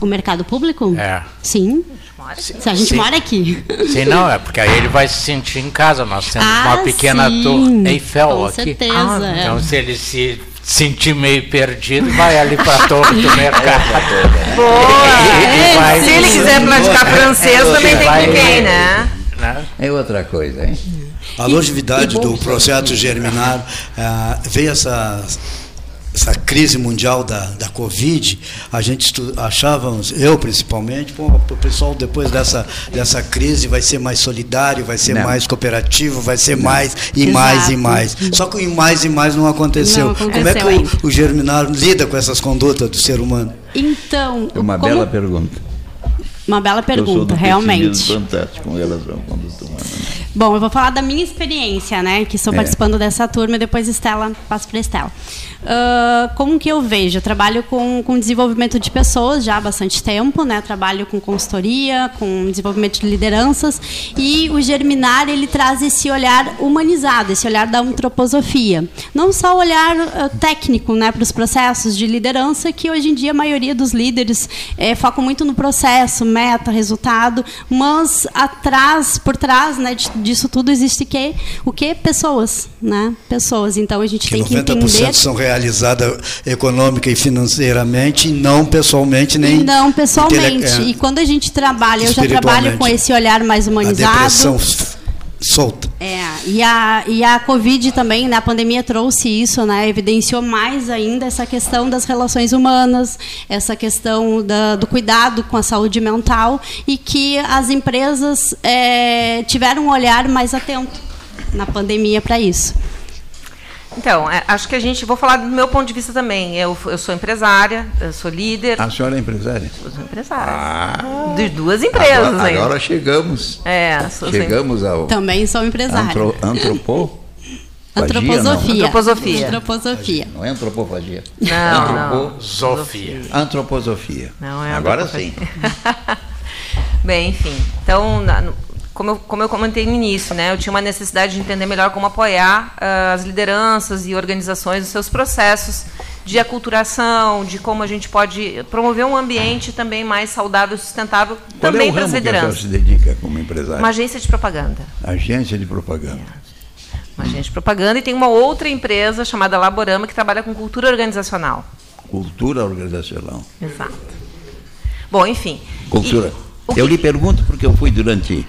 O mercado público? É. Sim. Se a gente Sim. mora aqui. Sim, não, é porque aí ele vai se sentir em casa. Nós temos Ah, uma pequena sim. torre Eiffel Com aqui. certeza, Ah, é. Então, se ele se sentir meio perdido, vai ali para a torre do mercado. Boa! E vai- Se ele quiser praticar francês, também tem vai- com quem, né? né? É outra coisa, hein? A longevidade e do processo germinar ah, veio essa essa crise mundial da, da Covid, a gente achávamos, eu principalmente, pô, o pessoal depois dessa, dessa crise vai ser mais solidário, vai ser Não. mais cooperativo, vai ser mais e mais e Exato. mais. Só que o e mais e mais não aconteceu. Não Como é aconteceu que o, o germinar lida com essas condutas do ser humano? Então, É uma como- bela pergunta. uma bela Eu sou pergunta, do realmente. fantástico com relação à conduta humana. Bom, eu vou falar da minha experiência, né? Que estou É. participando dessa turma e depois Estela, passo para Estela. Ah, como que eu vejo? Eu trabalho com, com desenvolvimento de pessoas já há bastante tempo, né? Trabalho com consultoria, com desenvolvimento de lideranças e o Germinar ele traz esse olhar humanizado, esse olhar da antroposofia. Não só o olhar ah, técnico, né, para os processos de liderança que hoje em dia a maioria dos líderes eh, focam muito no processo, meta, resultado, mas atrás, por trás, né, de- disso tudo existe que o que pessoas, né? Pessoas. Então a gente Que tem que 90% entender são realizadas econômica e financeiramente, não pessoalmente nem Não, pessoalmente. intele- é, E quando a gente trabalha, eu já trabalho com esse olhar mais a humanizado. depressão solta. É, e a, e a Covid também, né, a pandemia trouxe isso, né, evidenciou mais ainda essa questão das relações humanas, essa questão da, do cuidado com a saúde mental e que as empresas é, tiveram um olhar mais atento na pandemia para isso. Então, é, acho que a gente. Vou falar do meu ponto de vista também. Eu, eu sou empresária, eu sou líder. A senhora é empresária? Eu sou empresária. Ah, de duas empresas agora, ainda. agora chegamos. É, sou Chegamos ao Também sou empresária. antro, antropo, Antroposofia. Antroposofia. Antroposofia. Não é antropofagia. Não, não. Antropo- Zofia. Antroposofia. Não é Agora sim. Bem, enfim. Então, na- como eu, como eu comentei no início, né, eu tinha uma necessidade de entender melhor como apoiar ah, as lideranças e organizações nos seus processos de aculturação, de como a gente pode promover um ambiente também mais saudável e sustentável Qual também é para as ramo que lideranças. se dedica como empresária? Uma agência de propaganda. Agência de propaganda. Uma agência de propaganda e tem uma outra empresa chamada Laborama que trabalha com cultura organizacional. Cultura organizacional. Exato. Bom, enfim. Cultura. E Eu lhe pergunto porque eu fui durante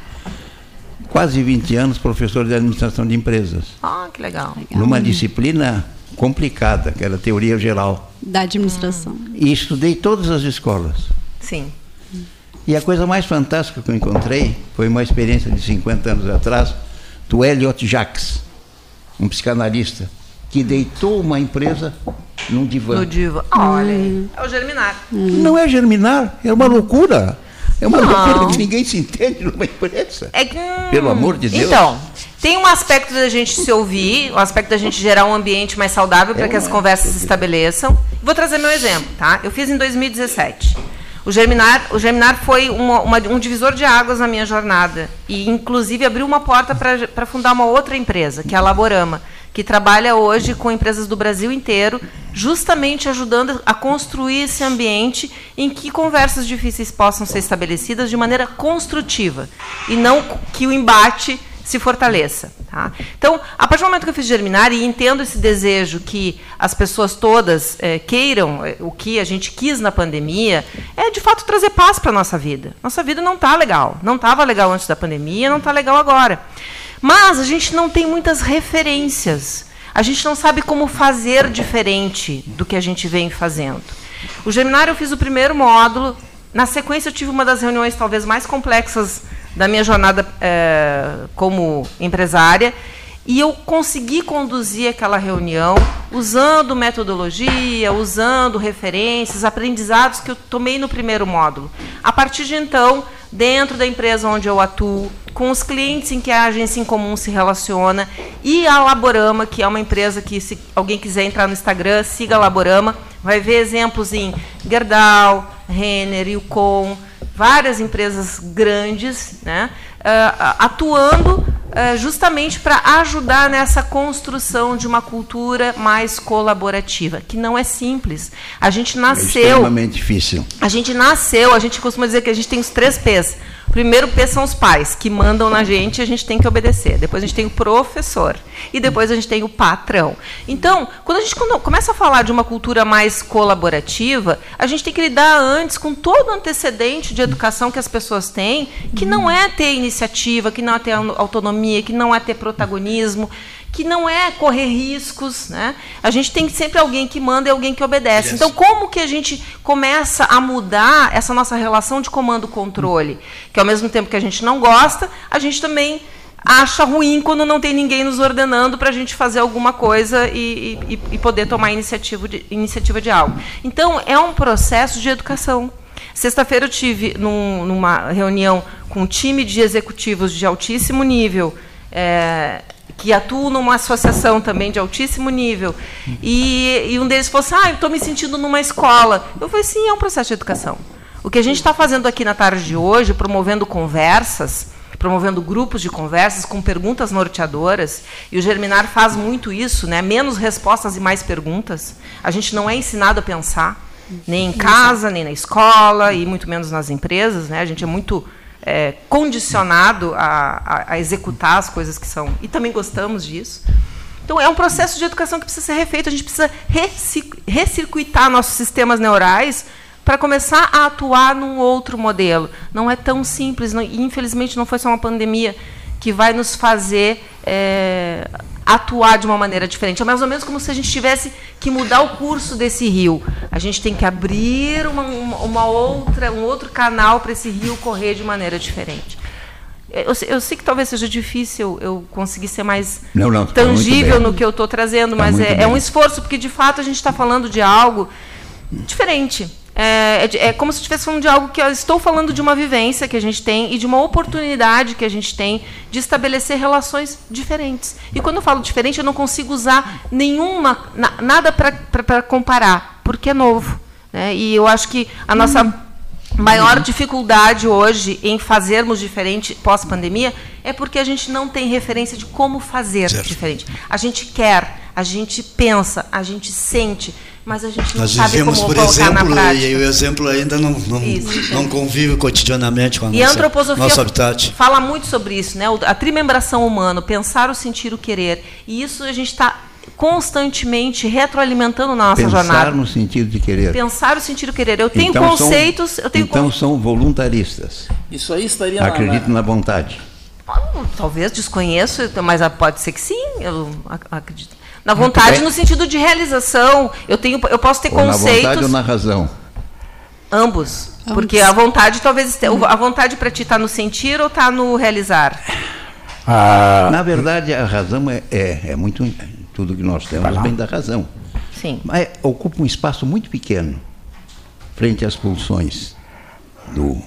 quase 20 anos professor de administração de empresas. Ah, que legal. Numa disciplina complicada, que era teoria geral. Da administração. E estudei todas as escolas. Sim. E a coisa mais fantástica que eu encontrei foi uma experiência de 50 anos atrás do Elliot Jacques, um psicanalista, que deitou uma empresa num divã. No Diva. Olha aí. É o Germinar. Não é germinar, é uma loucura. É uma Não. que ninguém se entende numa empresa. É que, Pelo amor de Deus. Então, tem um aspecto da gente se ouvir, o aspecto da gente gerar um ambiente mais saudável para É que as uma- conversas se estabeleçam. Vou trazer meu exemplo, tá? Eu fiz em 2017. O Germinar, o Germinar foi uma- uma- um divisor de águas na minha jornada. E, inclusive, abriu uma porta para fundar uma outra empresa, que é a Laborama, que trabalha hoje com empresas do Brasil inteiro, justamente ajudando a construir esse ambiente em que conversas difíceis possam ser estabelecidas de maneira construtiva e não que o embate se fortaleça. Tá? Então, a partir do momento que eu fiz germinar e entendo esse desejo que as pessoas todas eh, queiram eh, o que a gente quis na pandemia, é de fato trazer paz para a nossa vida. Nossa vida não está legal. Não estava legal antes da pandemia, não está legal agora. Mas a gente não tem muitas referências. A gente não sabe como fazer diferente do que a gente vem fazendo. O Geminário eu fiz o primeiro módulo. Na sequência, eu tive uma das reuniões talvez mais complexas da minha jornada eh, como empresária. E eu consegui conduzir aquela reunião usando metodologia, usando referências, aprendizados que eu tomei no primeiro módulo. A partir de então, dentro da empresa onde eu atuo, com os clientes em que a agência em comum se relaciona. E a Laborama, que é uma empresa que, se alguém quiser entrar no Instagram, siga a Laborama, vai ver exemplos em Gerdau, Renner, Yukon, várias empresas grandes, né, ah, atuando justamente para ajudar nessa construção de uma cultura mais colaborativa, que não é simples. A gente É nasceu. extremamente difícil. A gente nasceu, a gente costuma dizer que a gente tem os três P's. O primeiro P são os pais, que mandam na gente e a gente tem que obedecer. Depois a gente tem o professor. E depois a gente tem o patrão. Então, quando a gente começa a falar de uma cultura mais colaborativa, a gente tem que lidar antes com todo o antecedente de educação que as pessoas têm, que não é ter iniciativa, que não é ter autonomia, que não é ter protagonismo que não é correr riscos, né? A gente tem sempre alguém que manda e alguém que obedece. Então, como que a gente começa a mudar essa nossa relação de comando-controle? Que ao mesmo tempo que a gente não gosta, a gente também acha ruim quando não tem ninguém nos ordenando para a gente fazer alguma coisa e, e, e poder tomar iniciativa de, iniciativa de algo. Então, é um processo de educação. Sexta-feira eu tive num, numa reunião com um time de executivos de altíssimo nível. É, que atuam numa associação também de altíssimo nível, e, e um deles falou assim, ah, eu estou me sentindo numa escola. Eu falei, sim, é um processo de educação. O que a gente está fazendo aqui na tarde de hoje, promovendo conversas, promovendo grupos de conversas com perguntas norteadoras, e o Germinar faz muito isso, né? menos respostas e mais perguntas. A gente não é ensinado a pensar, nem em casa, nem na escola, e muito menos nas empresas. Né? A gente é muito é, condicionado a, a, a, executar as coisas que são. E também gostamos disso. Então, é um processo de educação que precisa ser refeito. A gente precisa recircuitar nossos sistemas neurais para começar a atuar num outro modelo. Não é tão simples. Não, infelizmente, não foi só uma pandemia que vai nos fazer é, atuar de uma maneira diferente. É mais ou menos como se a gente tivesse que mudar o curso desse rio. A gente tem que abrir uma, uma outra, um outro canal para esse rio correr de maneira diferente. Eu, eu, sei que talvez seja difícil eu conseguir ser mais não, não, tangível no que eu estou trazendo, tá mas é, é, um esforço, porque de fato a gente está falando de algo diferente. É, é, é, como se estivesse falando de algo que eu estou falando de uma vivência que a gente tem e de uma oportunidade que a gente tem de estabelecer relações diferentes. E quando eu falo diferente, eu não consigo usar nenhuma, na, nada para comparar, porque é novo. Né? E eu acho que a nossa maior dificuldade hoje em fazermos diferente pós-pandemia é porque a gente não tem referência de como fazer certo. diferente. A gente quer, a gente pensa, a gente sente, mas a gente não Nós sabe vivemos, como por colocar exemplo, na prática. e o exemplo ainda não, não, Isso. não convive cotidianamente com a E a nossa, antroposofia nosso habitat. fala muito sobre isso, né? A trimembração humana, pensar, o sentir, o querer. E isso a gente está constantemente retroalimentando na nossa Pensar jornada. no sentido de querer. Pensar, o sentir, o querer. Eu tenho Então são- conceitos, eu tenho então con- são voluntaristas. Isso aí estaria na- Acreditam na vontade. Talvez desconheço, mas pode ser que sim, eu ac- acredito. Na vontade no sentido de realização. Eu tenho, eu posso ter Ou na conceitos vontade ou na razão. ambos, porque a vontade talvez a vontade para ti está no sentir ou está no realizar. Ah, Na verdade, a razão é, é, é muito. Tudo que nós temos vem da razão. Sim. Mas ocupa um espaço muito pequeno frente às pulsões do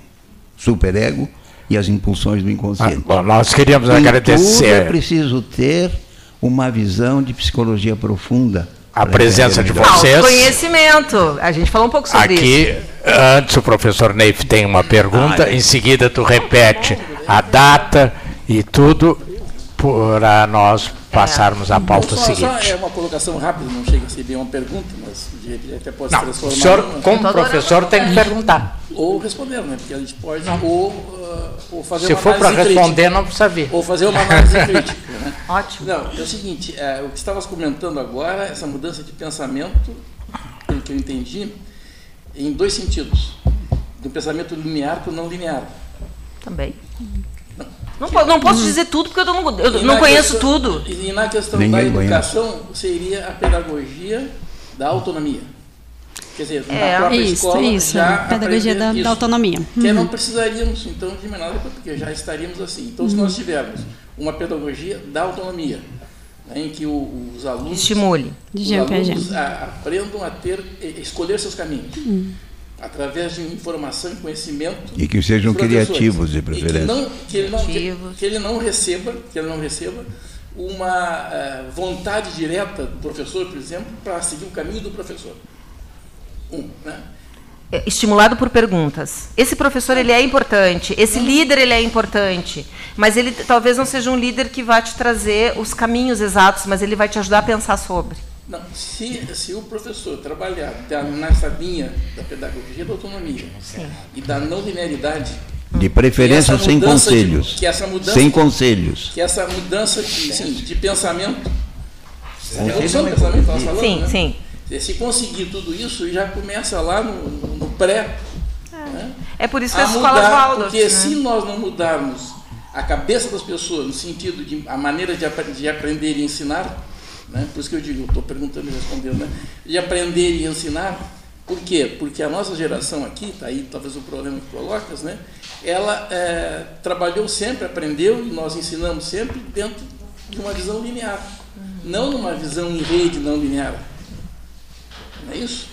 superego e às impulsões do ah, inconsciente. bom, nós queríamos Em tudo é agradecer preciso ter uma visão de psicologia profunda. a presença de vocês. Conhecimento. A gente falou um pouco sobre isso. Aqui, antes o professor Neif tem uma pergunta, em seguida tu repete a data e tudo para nós passarmos a pauta Só, só seguinte. é uma colocação rápida, não chega a ser bem uma pergunta, mas até pode se Não, o transformar senhor, numa- como professor, tem que perguntar. ou responder, né? Porque a gente pode ou, ah, ou fazer Se uma for para análise crítica. responder, não precisa vir. Ou fazer uma análise crítica. Né? Ótimo. Não, é o seguinte, é, o que estavas comentando agora, essa mudança de pensamento, pelo que eu entendi, em dois sentidos. Do pensamento linear para o não linear. Também. Não, po- não posso dizer tudo porque eu não, eu não conheço questão- tudo. E, e na questão Ninguém da educação, seria a pedagogia da autonomia. Quer dizer, É, na própria isso, escola isso, já pedagogia da- da isso. autonomia. Que Uhum. não precisaríamos, então, de mais nada, porque já estaríamos assim. Então, se nós tivermos uma pedagogia da autonomia, né, em que o- os alunos, Estimule. De os alunos a- aprendam a ter, escolher seus caminhos. Através de informação e conhecimento E que sejam criativos, de E que preferência. não- que ele não, que, ele não receba, que ele não receba uma eh, vontade direta do professor, por exemplo, para seguir o caminho do professor. Um, né? é, estimulado por perguntas. Esse professor ele é importante, esse líder ele é importante, mas ele talvez não seja um líder que vai te trazer os caminhos exatos, mas ele vai te ajudar a pensar sobre. Não, se, se o professor trabalhar nessa linha da pedagogia da autonomia Sim. e da não linearidade, de preferência sem conselhos. De, que essa mudança, sem conselhos. Que essa mudança de, sim, de pensamento. Revolução de pensamento, nós falamos, sim, né? sim. Se conseguir tudo isso, já começa lá no, no pré. É. Né? é por isso que a as escolas Waldorf. Porque né? se nós não mudarmos a cabeça das pessoas no sentido de a maneira de, de aprender e ensinar, né? por isso que eu digo, estou perguntando e respondendo, né? de aprender e ensinar, por quê? Porque a nossa geração aqui, está aí talvez o problema que colocas, né? ela é, trabalhou sempre, aprendeu e nós ensinamos sempre dentro de uma visão linear, não numa visão em rede não linear. Não é isso?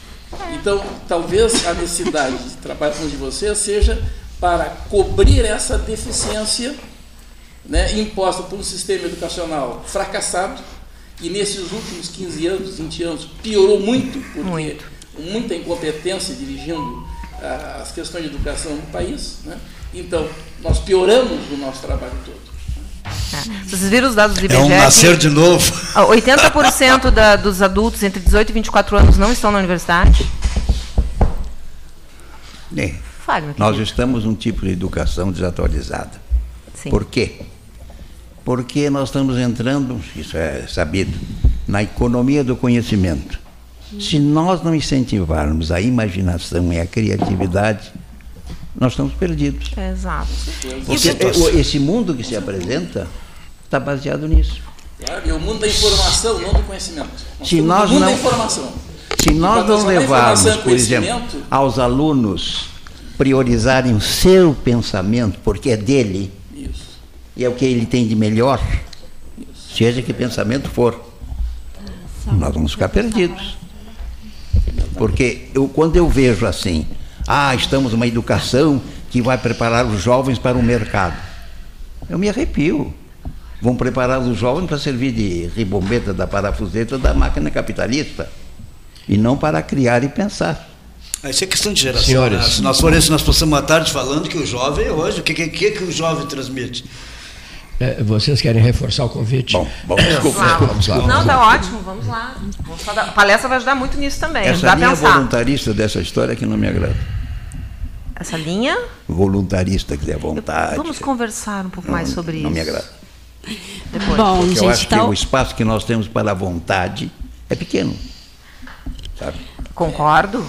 Então, talvez a necessidade de trabalhar com de vocês seja para cobrir essa deficiência né, imposta por um sistema educacional fracassado, e nesses últimos 15 anos, 20 anos, piorou muito, porque muito. muita incompetência dirigindo ah, as questões de educação no país. Né? Então, nós pioramos o nosso trabalho todo. É. Vocês viram os dados do IBGE? É um nascer de novo. 80% da, dos adultos entre 18 e 24 anos não estão na universidade? É. Fale, Nós estamos num tipo de educação desatualizada. Sim. Por quê? Porque nós estamos entrando, isso é sabido, na economia do conhecimento. Se nós não incentivarmos a imaginação e a criatividade, nós estamos perdidos. Exato. Porque esse mundo que se apresenta está baseado nisso. Claro, e o mundo da informação, não do conhecimento. Nós se nós não, informação. Se nós não levarmos, por exemplo, aos alunos priorizarem o seu pensamento, porque é dele. E é o que ele tem de melhor, Isso. seja que pensamento for, nós vamos ficar perdidos. Porque eu, quando eu vejo assim, ah, estamos numa educação que vai preparar os jovens para o mercado. Eu me arrepio. Vão preparar os jovens para servir de ribombeta da parafuseta da máquina capitalista e não para criar e pensar. Ah, isso é questão de geração. Senhores, né? Se nós formos, nós passamos uma tarde falando que o jovem hoje, o que, que, que, que o jovem transmite? É, vocês querem reforçar o convite? Bom, bom desculpa, desculpa, vamos lá. Não, está ótimo, vamos lá. a palestra vai ajudar muito nisso também. Essa linha voluntarista dessa história que não me agrada. Essa linha? Voluntarista que der vontade. Vamos conversar um pouco não, mais sobre não isso. Não me agrada. Depois. Bom, Porque gente, eu acho então... que o espaço que nós temos para a vontade é pequeno. Sabe? Concordo.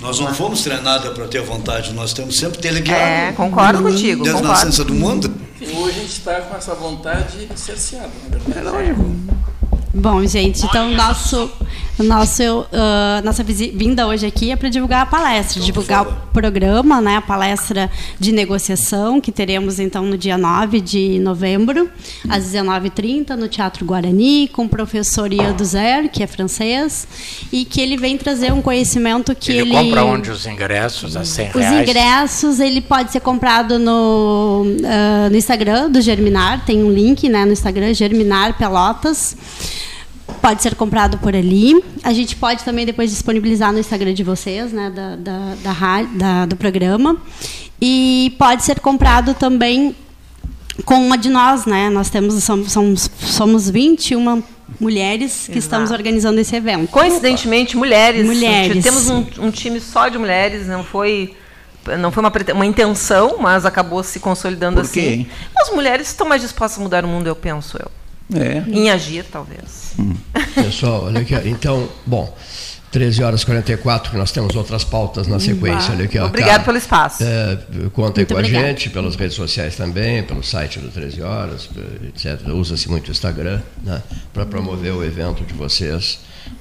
Nós não fomos treinados para ter vontade, nós temos sempre teleguiado. É, concordo contigo. Desde concordo. a nascença do mundo. E hoje a gente está com essa vontade cerceada, na verdade. É lógico. Bom, gente, então nosso, nosso, uh, nossa vinda hoje aqui é para divulgar a palestra, então, divulgar o programa, né, a palestra de negociação que teremos então no dia 9 de novembro, às 19h30, no Teatro Guarani, com o professor Ian Duzer, que é francês, e que ele vem trazer um conhecimento que ele... Ele compra onde? Os ingressos, a 100 reais? Os ingressos, ele pode ser comprado no, uh, no Instagram do Germinar, tem um link né, no Instagram, Germinar Pelotas, pode ser comprado por ali. A gente pode também depois disponibilizar no Instagram de vocês, né, da, da, da, da do programa. E pode ser comprado também com uma de nós, né? Nós temos somos, somos, somos 21 mulheres que Exato. estamos organizando esse evento. Coincidentemente, mulheres. Mulheres. Temos um, um time só de mulheres, não foi não foi uma, uma intenção, mas acabou se consolidando Por quê? assim. As mulheres estão mais dispostas a mudar o mundo, eu penso eu. É. Em agir, talvez. Hum. Pessoal, olha aqui. Então, bom, 13 horas e 44, que nós temos outras pautas na sequência. Olha aqui, ó, Obrigado pelo espaço. É, contem com obrigado. a gente, pelas redes sociais também, pelo site do 13 Horas, etc. Usa-se muito o Instagram né, para promover o evento de vocês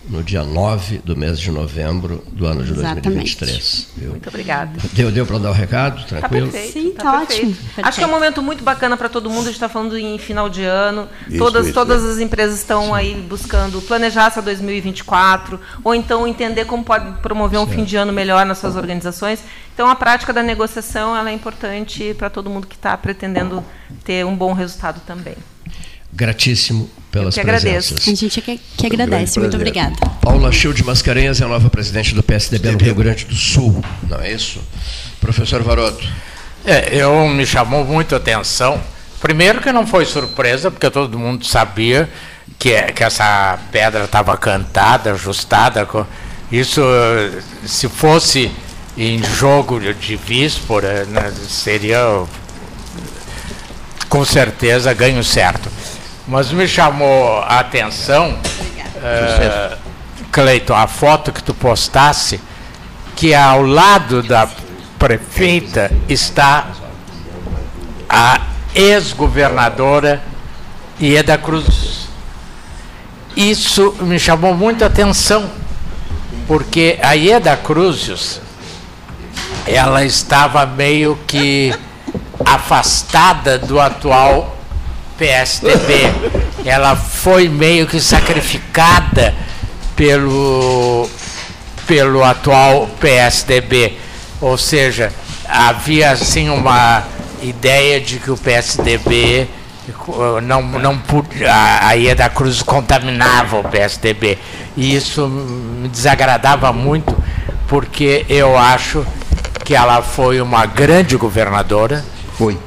no dia 9 do mês de novembro do ano de Exatamente. 2023. Viu? Muito obrigada. Deu, deu para dar o recado? Tá Tranquilo? Tá perfeito, Sim, tá, tá ótimo. Perfeito. Acho que é um momento muito bacana para todo mundo. A gente está falando em final de ano. Isso, todas isso, todas é. as empresas estão Sim. aí buscando planejar essa 2024, ou então entender como pode promover um certo. fim de ano melhor nas suas organizações. Então, a prática da negociação ela é importante para todo mundo que está pretendendo ter um bom resultado também. Gratíssimo pelas que presenças. agradeço. A gente que, que agradece. Muito obrigada. Paula Schild Mascarenhas é a nova presidente do PSDB no Rio Grande do Sul, não é isso? Professor Varoto. É, eu me chamou muito a atenção. Primeiro que não foi surpresa, porque todo mundo sabia que, que essa pedra estava cantada, ajustada. Isso, se fosse em jogo de- de víspora, né, seria com certeza ganho certo. Mas me chamou a atenção, eh, Cleiton, a foto que tu postasse, que ao lado da prefeita está a ex-governadora Ieda Cruz. Isso me chamou muita atenção, porque a Ieda Cruzes, ela estava meio que afastada do atual PSDB. Ela foi meio que sacrificada pelo, pelo atual PSDB. Ou seja, havia assim uma ideia de que o PSDB eh, não, não podia, a Ieda Cruz contaminava o PSDB. E isso me desagradava muito, porque eu acho que ela foi uma grande governadora. Foi.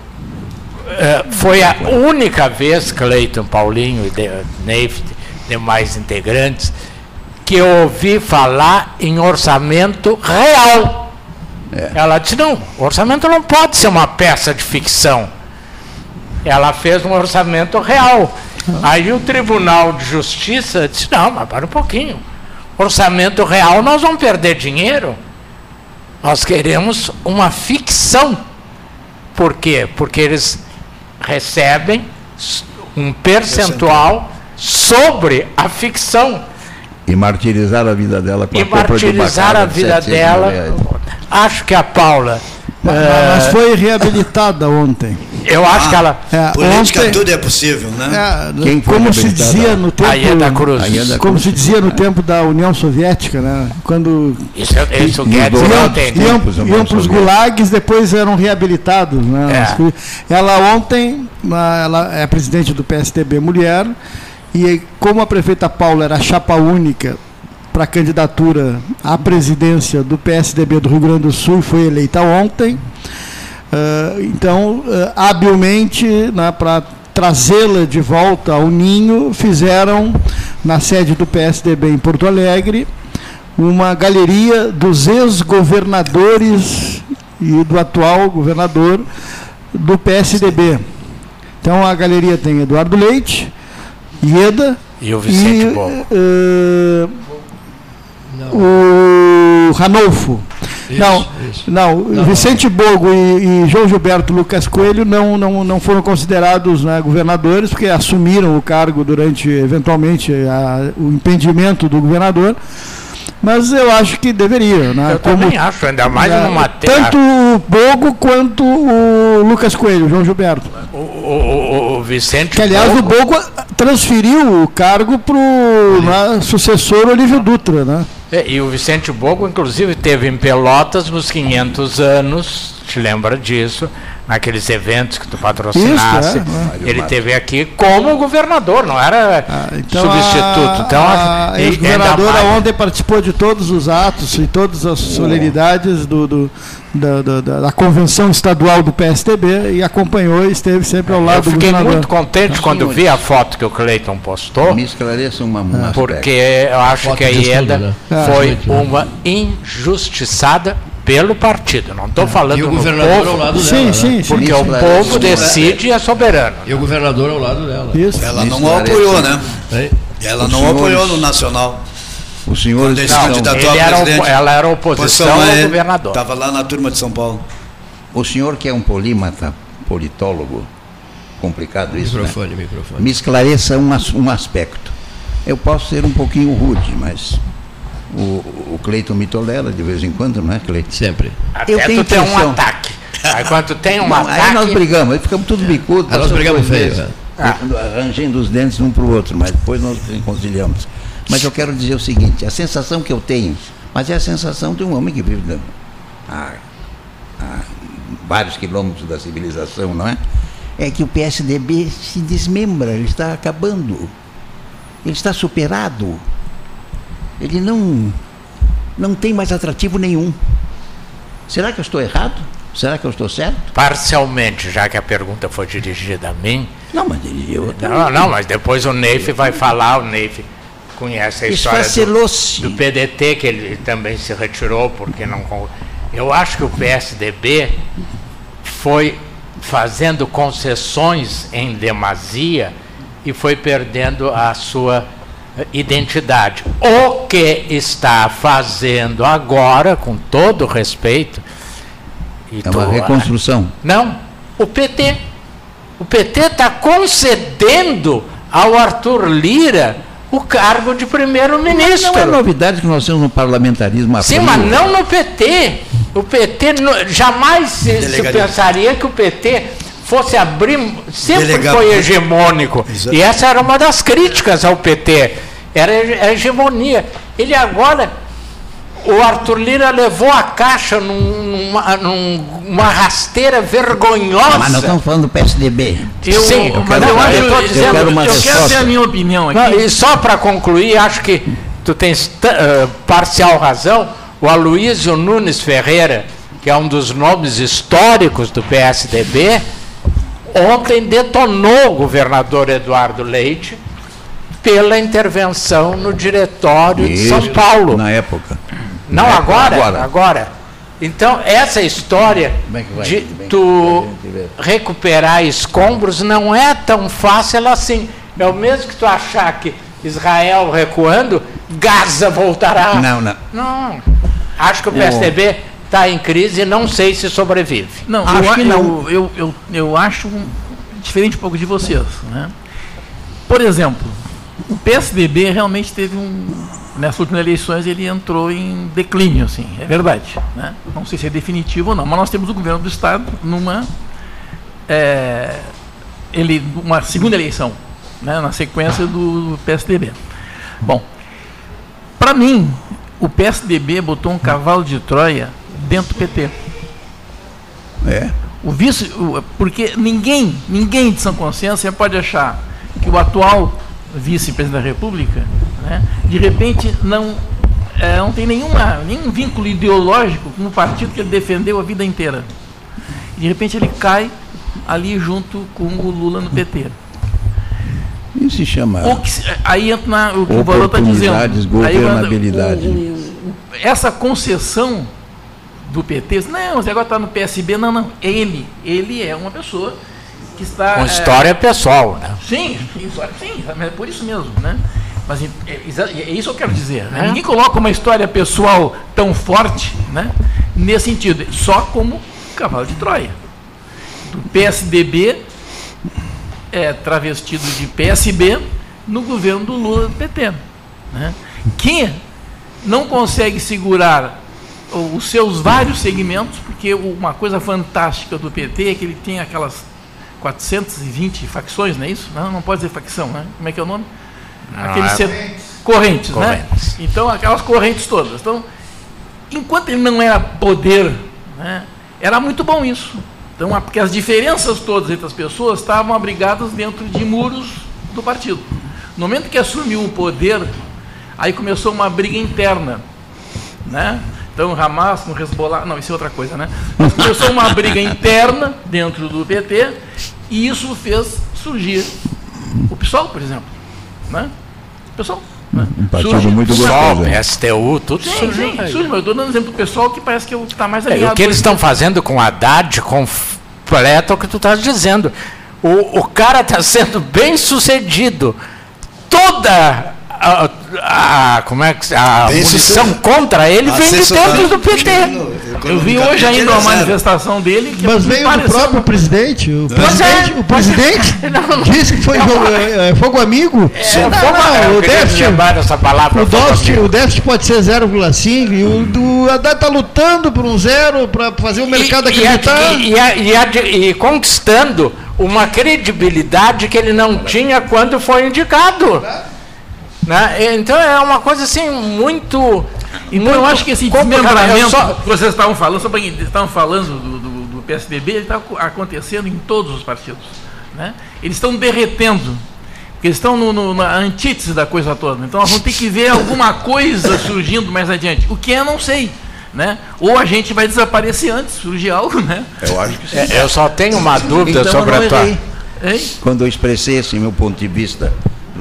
Eh, foi a única vez, Cleiton, Paulinho e de, Neif, demais integrantes, que eu ouvi falar em orçamento real. Ela disse, não, orçamento não pode ser uma peça de ficção. Ela fez um orçamento real. Aí o Tribunal de Justiça disse, não, mas para um pouquinho. Orçamento real, nós vamos perder dinheiro. Nós queremos uma ficção. Por quê? Porque eles recebem um percentual sobre a ficção E martirizar a vida dela com e a compra de a de vida 700 mil dela. reais. Acho que a Paula, Mas, eh, mas foi reabilitada ontem. Eu acho que ela, É, Política ontem- tudo é possível, né? É, Quem como se dizia no tempo a Ieda Cruz. A Ieda como Cruz. se dizia no tempo da União Soviética, né? Quando Isso, isso E- e dizer do- não tem. iam, iam para os gulags, depois eram reabilitados. Né? É. Ela ontem, ela é presidente do PSDB Mulher, e como a prefeita Paula era chapa única para a candidatura à presidência do PSDB do Rio Grande do Sul e foi eleita ontem, ah, então, ah, habilmente, né, para trazê-la de volta ao ninho, fizeram na sede do PSDB em Porto Alegre uma galeria dos ex-governadores e do atual governador do PSDB. Então a galeria tem Eduardo Leite, Ieda E o Vicente e Bobo. eh, o Ranolfo. Isso, não, isso. não, Não, Vicente Bogo e, e João Gilberto Lucas Coelho não, não, não foram considerados né, governadores, porque assumiram o cargo durante, eventualmente, a- o impedimento do governador. Mas eu acho que deveria. Né, Eu também acho, ainda mais né, numa Tanto o Bogo quanto o Lucas Coelho, João Gilberto. o, o, o- Vicente Que, aliás, o Bogo- Bogo transferiu o cargo para o sucessor Olívio Dutra. Né? É, E o Vicente Bogo, inclusive, teve em Pelotas nos 500 anos, te lembra disso, naqueles eventos que tu patrocinasse. Isso, é, Ele teve aqui como governador, não era Ah, então substituto. A, então, a e- ainda ex-governadora mais- ontem participou de todos os atos e todas as solenidades do, do- da, da- da- da convenção estadual do PSDB e acompanhou e esteve sempre ao lado Eu do fiquei governador. muito contente quando vi a foto que o Cleiton postou, Me esclareça uma, um aspecto. porque eu acho que a Ieda né? É. foi uma injustiçada pelo partido. Não estou falando E o governador ao povo, lado Sim, dela. sim, né? sim. porque o Esclarece. povo decide e é soberano. E o governador ao lado dela. Isso. Ela Me não esclareça. apoiou, né? Ela Os não senhores- apoiou no Nacional. Era, presidente. opo- ela era oposição ao governador. Estava lá na turma de São Paulo. o senhor que é um polímata, politólogo, complicado isso, né? Microfone, microfone. Me esclareça um, um aspecto. Eu posso ser um pouquinho rude, mas o, o Cleiton me tolera de vez em quando, não é, Cleiton? Sempre. Até Eu tenho tu tem um ataque. Aí quando tu tem um Não, aí ataque. nós brigamos, aí ficamos tudo bicudos. Aí nós brigamos feio, né? Arranjando os dentes um para o outro, mas depois nós reconciliamos. Mas eu quero dizer o seguinte, a sensação que eu tenho, mas é a sensação de um homem que vive na- a, a vários quilômetros da civilização, não é? é que o PSDB se desmembra, ele está acabando. Ele está superado. Ele não, não tem mais atrativo nenhum. Será que eu estou errado? Será que eu estou certo? Parcialmente, já que a pergunta foi dirigida a mim. Não, mas eu. Não, não, mas depois o Neif vai falar, o Neif conhece a história do, do PDT, que ele também se retirou porque não. Eu acho que o PSDB foi fazendo concessões em demasia e foi perdendo a sua identidade. O que está fazendo agora, com todo respeito. é uma reconstrução. Não, o PT. O PT está concedendo ao Arthur Lira o cargo de primeiro-ministro. Não é novidade que nós temos no parlamentarismo Sim, mas não no PT. O PT jamais se, se pensaria que o PT fosse abrir, sempre Delegado. foi hegemônico. Exato. E essa era uma das críticas ao PT. Era a hegemonia. Ele agora, o Arthur Lira levou a caixa numa, numa rasteira vergonhosa. Mas nós estamos falando do PSDB. Eu, Sim, eu, quero, eu, eu, eu, dizendo, eu, quero, uma eu quero ter a minha opinião aqui. Não, e só para concluir, acho que tu tens uh, parcial razão. O Aloysio Nunes Ferreira, que é um dos nomes históricos do PSDB, ontem detonou o governador Eduardo Leite pela intervenção no diretório Isso, de São Paulo. Na época. Não, na agora, agora, agora. Então, essa história é de tu recuperar escombros não é tão fácil assim. É o mesmo que tu achar que Israel recuando, Gaza voltará. Não, não. Não. Acho que o PSDB está em crise e não sei se sobrevive. Não, acho eu, que não. Eu, eu, eu, eu acho diferente um pouco de vocês. Né? Por exemplo, o PSDB realmente teve um. Nessas últimas eleições ele entrou em declínio, assim, é verdade. Né? Não sei se é definitivo ou não, mas nós temos o governo do Estado numa. É, ele, uma segunda eleição, né, na sequência do PSDB. Bom, para mim, o PSDB botou um cavalo de Troia dentro do PT. É. O vice, porque ninguém, ninguém de São Consciência pode achar que o atual vice-presidente da República, né, de repente não é, não tem nenhuma, nenhum vínculo ideológico com o partido que ele defendeu a vida inteira. De repente ele cai ali junto com o Lula no PT. Isso se chama. Que, aí entra na, o que o valor está dizendo. Governabilidade. Aí, o, o, essa concessão do PT, não, você agora está no PSB, não, não. Ele, ele é uma pessoa que está. Com história é, pessoal, né? Sim, sim, é por isso mesmo, né? Mas é, é, é isso que eu quero dizer. Né? Ninguém coloca uma história pessoal tão forte, né? Nesse sentido, só como cavalo de Troia. Do PSDB é travestido de PSB no governo do Lula do PT. Né? Que não consegue segurar os seus vários segmentos, porque uma coisa fantástica do PT é que ele tem aquelas 420 facções, não é isso? Não, não pode dizer facção, né? Como é que é o nome? Aqueles é... correntes, correntes, né? Então, aquelas correntes todas. Então, enquanto ele não era poder, né, era muito bom isso. Então, porque as diferenças todas entre as pessoas estavam abrigadas dentro de muros do partido. No momento que assumiu o poder, aí começou uma briga interna, né? Então, Hamas com Hezbollah, não, isso é outra coisa, né? Mas começou uma briga interna dentro do PT e isso fez surgir o PSOL, por exemplo, né? O PSOL. Né? Um partido surge, muito gostoso. PSTU, tudo sim, surgiu. Sim, surge, mas eu estou dando exemplo do pessoal que parece que é está mais alinhado. É, o que eles estão fazendo com a Haddad completa o que tu estás dizendo. O, o cara está sendo bem sucedido. Toda a, a, como é que a Tem munição contra ele vem de dentro do PT. Eu vi hoje ainda uma manifestação dele. Mas veio do próprio presidente. O presidente, é, o presidente disse que foi jogo, é, é, fogo amigo. É, não, não, o déficit, essa palavra, o, déficit, o déficit pode ser 0,5 e o do Haddad está lutando por um zero para fazer o mercado e, acreditar. E, e, e, conquistando uma credibilidade que ele não tinha quando foi indicado. Né? Então é uma coisa assim muito. Então muito eu acho que esse desmembramento só... que vocês estavam falando, só para estavam falando do, do, do, PSDB está acontecendo em todos os partidos. Né? Eles estão derretendo, porque eles estão no, no, na antítese da coisa toda. Então nós vamos ter que ver alguma coisa surgindo mais adiante. O que é, não sei. Né? Ou a gente vai desaparecer antes, surgir algo, né? Eu acho que sim. É, eu só tenho uma dúvida então, sobre a tua. Quando eu expressei assim, meu ponto de vista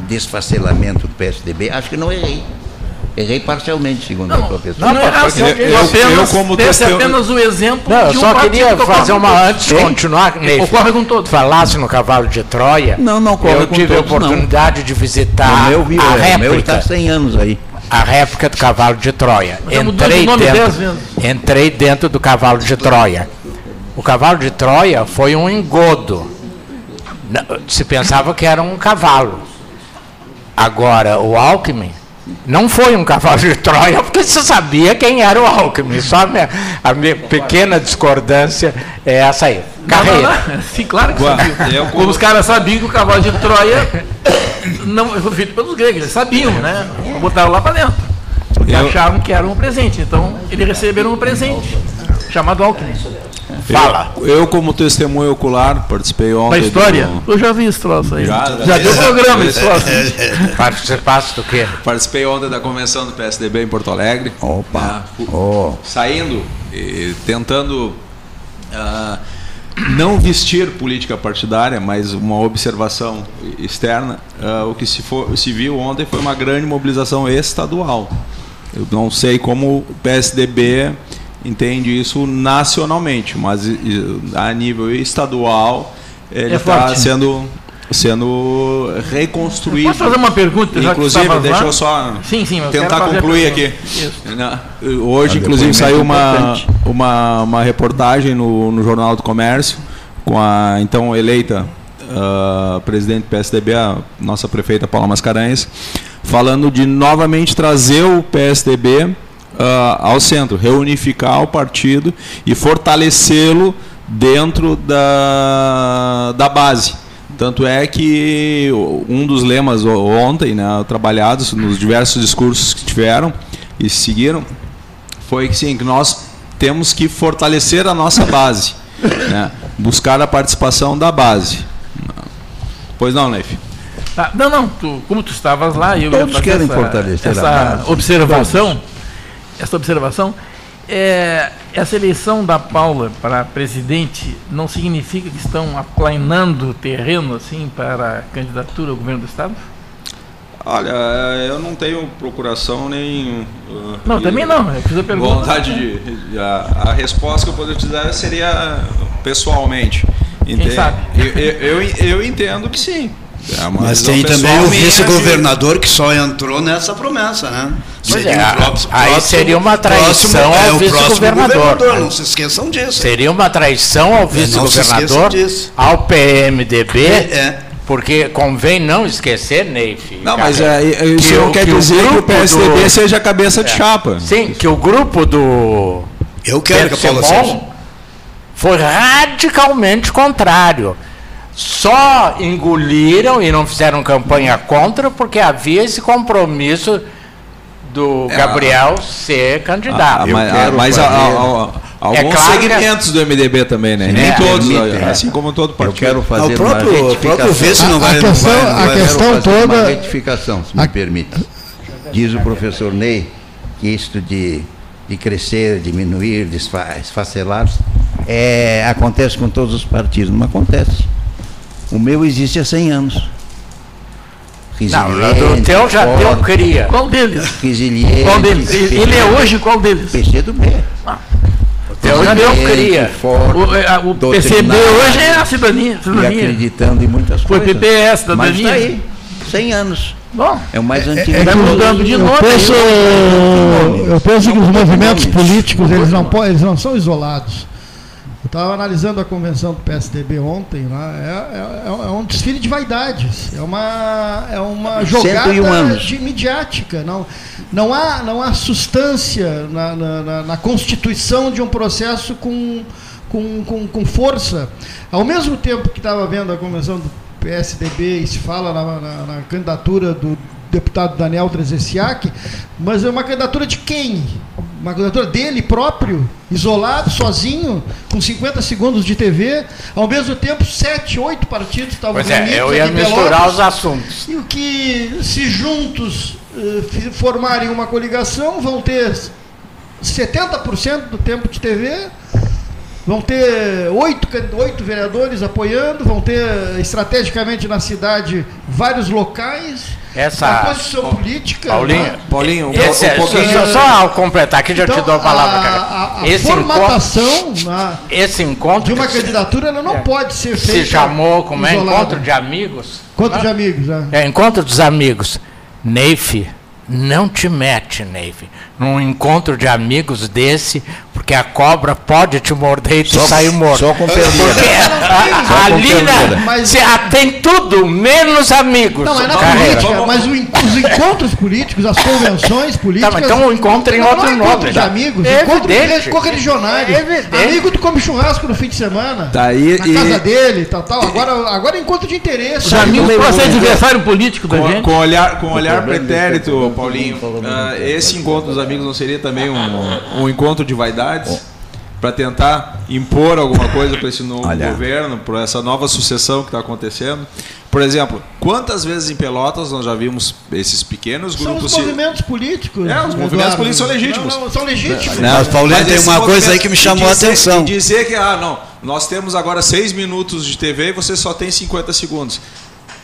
desfacelamento do PSDB, acho que não errei. Errei parcialmente, segundo não, a tua pessoa. Não, não, não eu, eu, apenas, eu como desse apenas o exemplo não, de um Eu só queria fazer uma antes de continuar, Ney, ocorre com todos. Falasse no cavalo de Troia. Não, não Eu tive a oportunidade não. de visitar o meu, a réplica. O meu está 100 anos aí. A réplica do cavalo de Troia. Entrei dentro, entrei dentro do cavalo de Troia. O cavalo de Troia foi um engodo. Se pensava que era um cavalo. Agora, o Alckmin não foi um cavalo de Troia, porque você sabia quem era o Alckmin. Só a minha, a minha pequena discordância é essa aí. Carreira. Não, não, não. Sim, claro que sabia. Como os caras sabiam que o cavalo de Troia não foi feito pelos gregos, eles sabiam, né? Botaram lá para dentro. Porque eu... achavam que era um presente. Então, eles receberam um presente chamado Alckmin. Fala. Eu, eu, como testemunho ocular, participei ontem. Da história? Do... Eu já vi esse troço aí. Já, já, deu programa esse troço. Participasse do quê? Participei ontem da convenção do PSDB em Porto Alegre. Opa! Uh, oh. Saindo e tentando. Uh, não vestir política partidária, mas uma observação externa. Uh, o que se, for, se viu ontem foi uma grande mobilização estadual. Eu não sei como o PSDB entende isso nacionalmente, mas a nível estadual ele está é sendo sendo reconstruído. posso fazer uma pergunta? Inclusive, deixa lá? eu só sim, sim, tentar concluir aqui. Hoje, ah, inclusive, saiu uma, uma, uma reportagem no, no Jornal do Comércio com a então eleita uh, presidente do PSDB, a nossa prefeita Paula Mascarenhas, falando de novamente trazer o PSDB ao centro, reunificar o partido e fortalecê-lo dentro da, da base. Tanto é que um dos lemas ontem, né, trabalhados nos diversos discursos que tiveram e seguiram, foi que sim, que nós temos que fortalecer a nossa base, né, buscar a participação da base. Pois não, Leif? Ah, não, não, tu, como tu estavas lá, eu Todos querem essa, fortalecer essa a base. observação essa observação. É, essa eleição da Paula para presidente não significa que estão aplanando terreno assim para a candidatura ao governo do estado? Olha, eu não tenho procuração nem. Uh, não, e, também não. Eu fiz a pergunta. Vontade de. de a, a, resposta que eu poderia te dar seria pessoalmente. Quem sabe? Eu, eu, eu, eu entendo que sim. É Mas tem também o vice-governador que só entrou nessa promessa, né? Pois é, próximo, aí seria uma traição ao é, vice-governador. Não se esqueçam disso. Seria uma traição ao vice-governador, ao PMDB. É. Porque convém não esquecer, Neif. Não, mas é, isso não quer que dizer que o PSDB do, seja a cabeça de é, chapa. Sim, que o grupo do. Eu quero que a Paula. Foi radicalmente contrário só engoliram e não fizeram campanha contra porque havia esse compromisso do é, Gabriel ser candidato. mas, mas a, a, a, alguns é claro segmentos que... do MDB também, né? Nem é, todos, é, assim como todo partido. Eu quero fazer o próprio, uma próprio vice não vai, a questão, não vai, não a questão toda uma retificação, se me permite. Diz o professor Ney que isto de, de crescer, diminuir, desfacelar, é, acontece com todos os partidos, não acontece. O meu existe há 100 anos. Não, o teu já deu cria. Qual deles? Resiliente. Qual deles? Ele é hoje qual deles? PC do B. Ah. O teu já deu cria. Forte, o, é, o PCB hoje é a cidadania. cidadania. E acreditando em muitas Foi coisas. Foi PPS, cidadania. Mas está aí, 100 anos. Bom, é o mais antigo. É, é, mudando de novo. Eu penso, eu penso que os movimentos políticos eles não, eles não são isolados. Eu estava analisando a convenção do PSDB ontem, lá, é, é, é, um desfile de vaidades, é uma, é uma jogada de midiática. Não, não, há, não há substância na, na, na constituição de um processo com, com, com, com força. Ao mesmo tempo que estava vendo a convenção do PSDB e se fala na, na, na candidatura do deputado Daniel Trezessiak, mas é uma candidatura de quem? Uma candidatura dele próprio, isolado, sozinho, com 50 segundos de TV, ao mesmo tempo sete, oito partidos estavam pois é, eu ia misturar os assuntos. E o que, se juntos uh, formarem uma coligação, vão ter 70% do tempo de TV, vão ter oito, oito vereadores apoiando, vão ter estrategicamente na cidade vários locais essa a posição política. Paulinho, né? Paulinho um, esse, um pouquinho. Só, só ao completar aqui, já então, te dou a palavra, cara. A, a esse formatação encontro, esse encontro de uma candidatura ela não é, pode ser feita. Se chamou como é encontro de amigos. Encontro de amigos, é. é encontro dos amigos. Neif, não te mete, Neif, num encontro de amigos desse, porque a cobra pode te morder e tu só, sair morto. Só com Porque a, ali tem tudo, menos amigos. Não, é na política, mas o, os encontros políticos, as convenções políticas. Tá, mas então encontro em outro não é nome. de amigos, é encontro correligionário. É Amigo, tu come churrasco no fim de semana. Tá aí, na e... casa dele, tal, tal. Agora, agora é encontro de interesse. Os amigos podem ser adversário político da com, gente. Com olhar, com olhar pretérito, Paulinho, uh, esse encontro dos amigos não seria também um, um encontro de vaidades? Para tentar impor alguma coisa para esse novo Olha. governo, para essa nova sucessão que está acontecendo. Por exemplo, quantas vezes em Pelotas nós já vimos esses pequenos grupos. São os movimentos políticos. É, os movimentos políticos são legítimos. Não, não, são legítimos. Não, Paulinho tem uma coisa aí que me chamou dizer, a atenção. Dizer que, ah, não, nós temos agora seis minutos de TV e você só tem 50 segundos.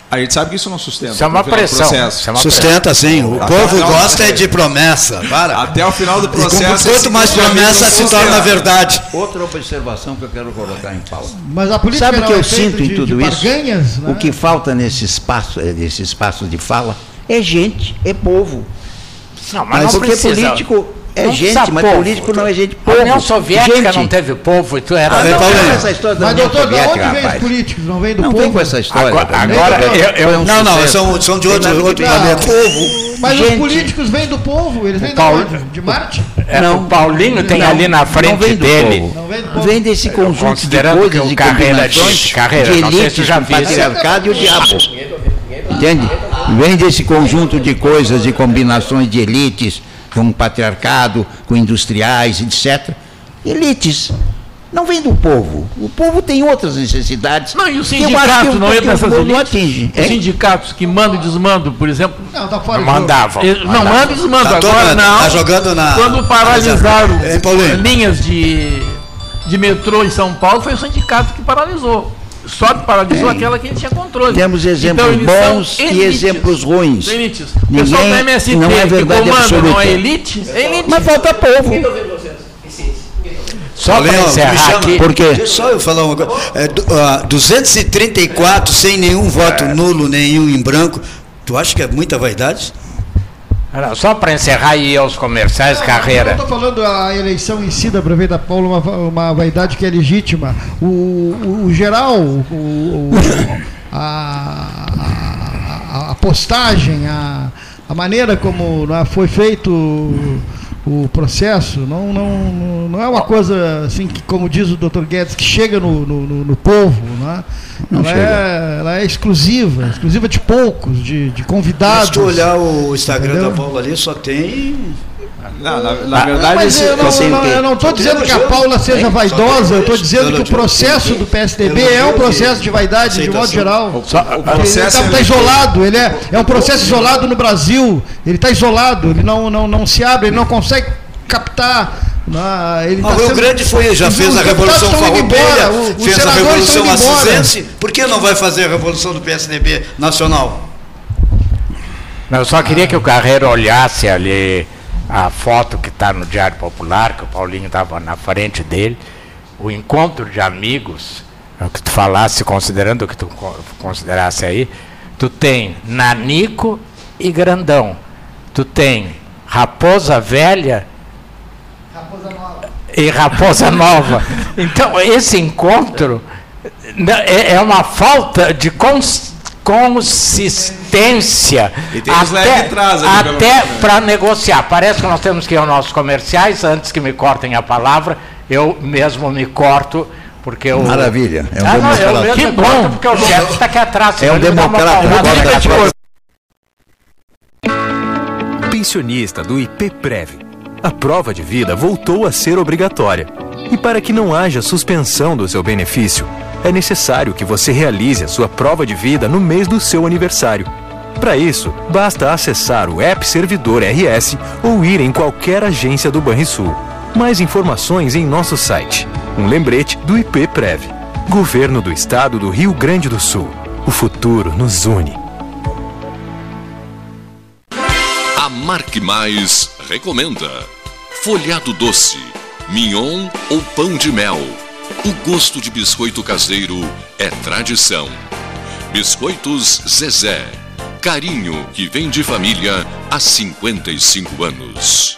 A gente sabe que isso não sustenta. Isso é uma pressão. É uma sustenta pressão. sim. O povo gosta é de promessa. Para. Até o final do processo. E quanto mais promessa se torna verdade. Outra observação que eu quero colocar em pauta. Mas a política Sabe o que é eu sinto em tudo isso? Né? O que falta nesse espaço, eh, nesse espaço de fala é gente, é povo. Não, mas, mas não porque precisa. político é não gente, mas povo. político não é gente. Povo. A União Soviética gente. não teve povo e tu era. Ah, não, não, essa história mas, doutor, de onde vem os políticos? Não vem do não povo? Não vem com essa história. Agora, agora eu, eu, um não, não, são, são de outro, outro planeta. Povo. Mas gente. os políticos vêm do povo, eles vêm Paulo, de, de Marte? É, não, o Paulinho tem não, ali na frente dele. Não vem, do povo. vem desse conjunto de coisas e combinações de, carreira, de elites, já vi patriarcado e o diabo. Entende? Vem desse conjunto de coisas e combinações de elites com o patriarcado, com industriais, etc. Elites. Não vem do povo. O povo tem outras necessidades. Não, e os sindicatos não entram nessas elites? Não atinge. Os sindicatos que mandam e desmandam, por exemplo. Não, tá fora. Não mandavam. Não, mandam e desmandam. Tá Agora não. Tá jogando na. Quando paralisaram linhas de, de metrô em São Paulo, foi o sindicato que paralisou só paralisou aquela que ele tinha controle. Temos exemplos então, bons e exemplos ruins. Elites. Ninguém, o pessoal da MST não é verdade que comanda absoluta. não é elite, é elite. Mas falta povo. Só para encerrar aqui. Por quê? Só eu falar uma coisa. É, uh, 234 sem nenhum voto é. nulo, nenhum em branco. Tu acha que é muita vaidade? Só para encerrar e ir aos comerciais, carreira. Eu estou falando a eleição em si da prefeita Paulo, uma, uma vaidade que é legítima. O, o, o geral, o, a, a, a, postagem, a, a maneira como né, foi feito o processo não, não, não é uma coisa assim que, como diz o Dr. Guedes, que chega no, no, no povo. Né? Ela, é, ela é exclusiva, exclusiva de poucos, de, de convidados. Se tu olhar o Instagram entendeu? da Paula ali, só tem não, na, na verdade, não, esse, eu, não, não, eu não estou dizendo que a Paula seja vaidosa, eu estou dizendo que o processo do PSDB é um processo de vaidade, de modo geral. O, processo ele está tá isolado, ele é, é um processo isolado no Brasil, ele está isolado, ele não, não, não se abre, ele não consegue captar ah, ele tá o Rio Grande foi, já fez a Revolução Farroupilha, fez a Revolução Assusense, por que não vai fazer a Revolução do PSDB nacional? Eu só queria que o Carreiro olhasse ali a foto que está no Diário Popular, que o Paulinho estava na frente dele, o encontro de amigos, é o que tu falasse, considerando o que tu considerasse aí, tu tem Nanico e Grandão. Tu tem Raposa Velha Raposa Nova. e Raposa Nova. Então, esse encontro né, é, é uma falta de consciência consistência até, até para negociar. Parece que nós temos que ir aos nossos comerciais, antes que me cortem a palavra, eu mesmo me corto. Porque eu... Maravilha. É um ah, não, eu mesmo que bom. porque o chefe está aqui atrás. É um democrata. Pensionista do IPPrev a prova de vida voltou a ser obrigatória. E para que não haja suspensão do seu benefício, é necessário que você realize a sua prova de vida no mês do seu aniversário. Para isso, basta acessar o App Servidor RS ou ir em qualquer agência do Banrisul. Mais informações em nosso site. Um lembrete do IP Prev. Governo do Estado do Rio Grande do Sul. O futuro nos une. A Marque Mais recomenda folhado doce, mignon ou pão de mel. O gosto de biscoito caseiro é tradição. Biscoitos Zezé. Carinho que vem de família há 55 anos.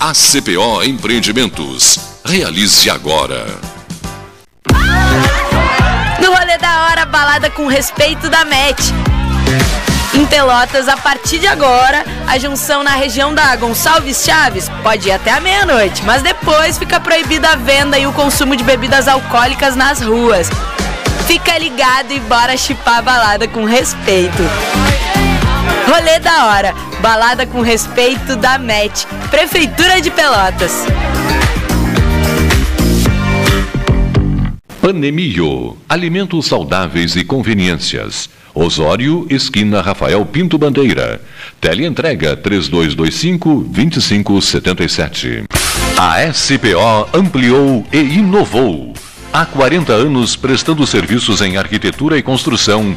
ACPO Empreendimentos. Realize agora. No rolê da hora, balada com respeito da MET. Em Pelotas, a partir de agora, a junção na região da Gonçalves Chaves pode ir até a meia-noite, mas depois fica proibida a venda e o consumo de bebidas alcoólicas nas ruas. Fica ligado e bora chipar a balada com respeito. Rolê da hora, balada com respeito da MET, Prefeitura de Pelotas. Panemio, alimentos saudáveis e conveniências. Osório, esquina Rafael Pinto Bandeira. Teleentrega 3225-2577. A SPO ampliou e inovou. Há 40 anos prestando serviços em arquitetura e construção.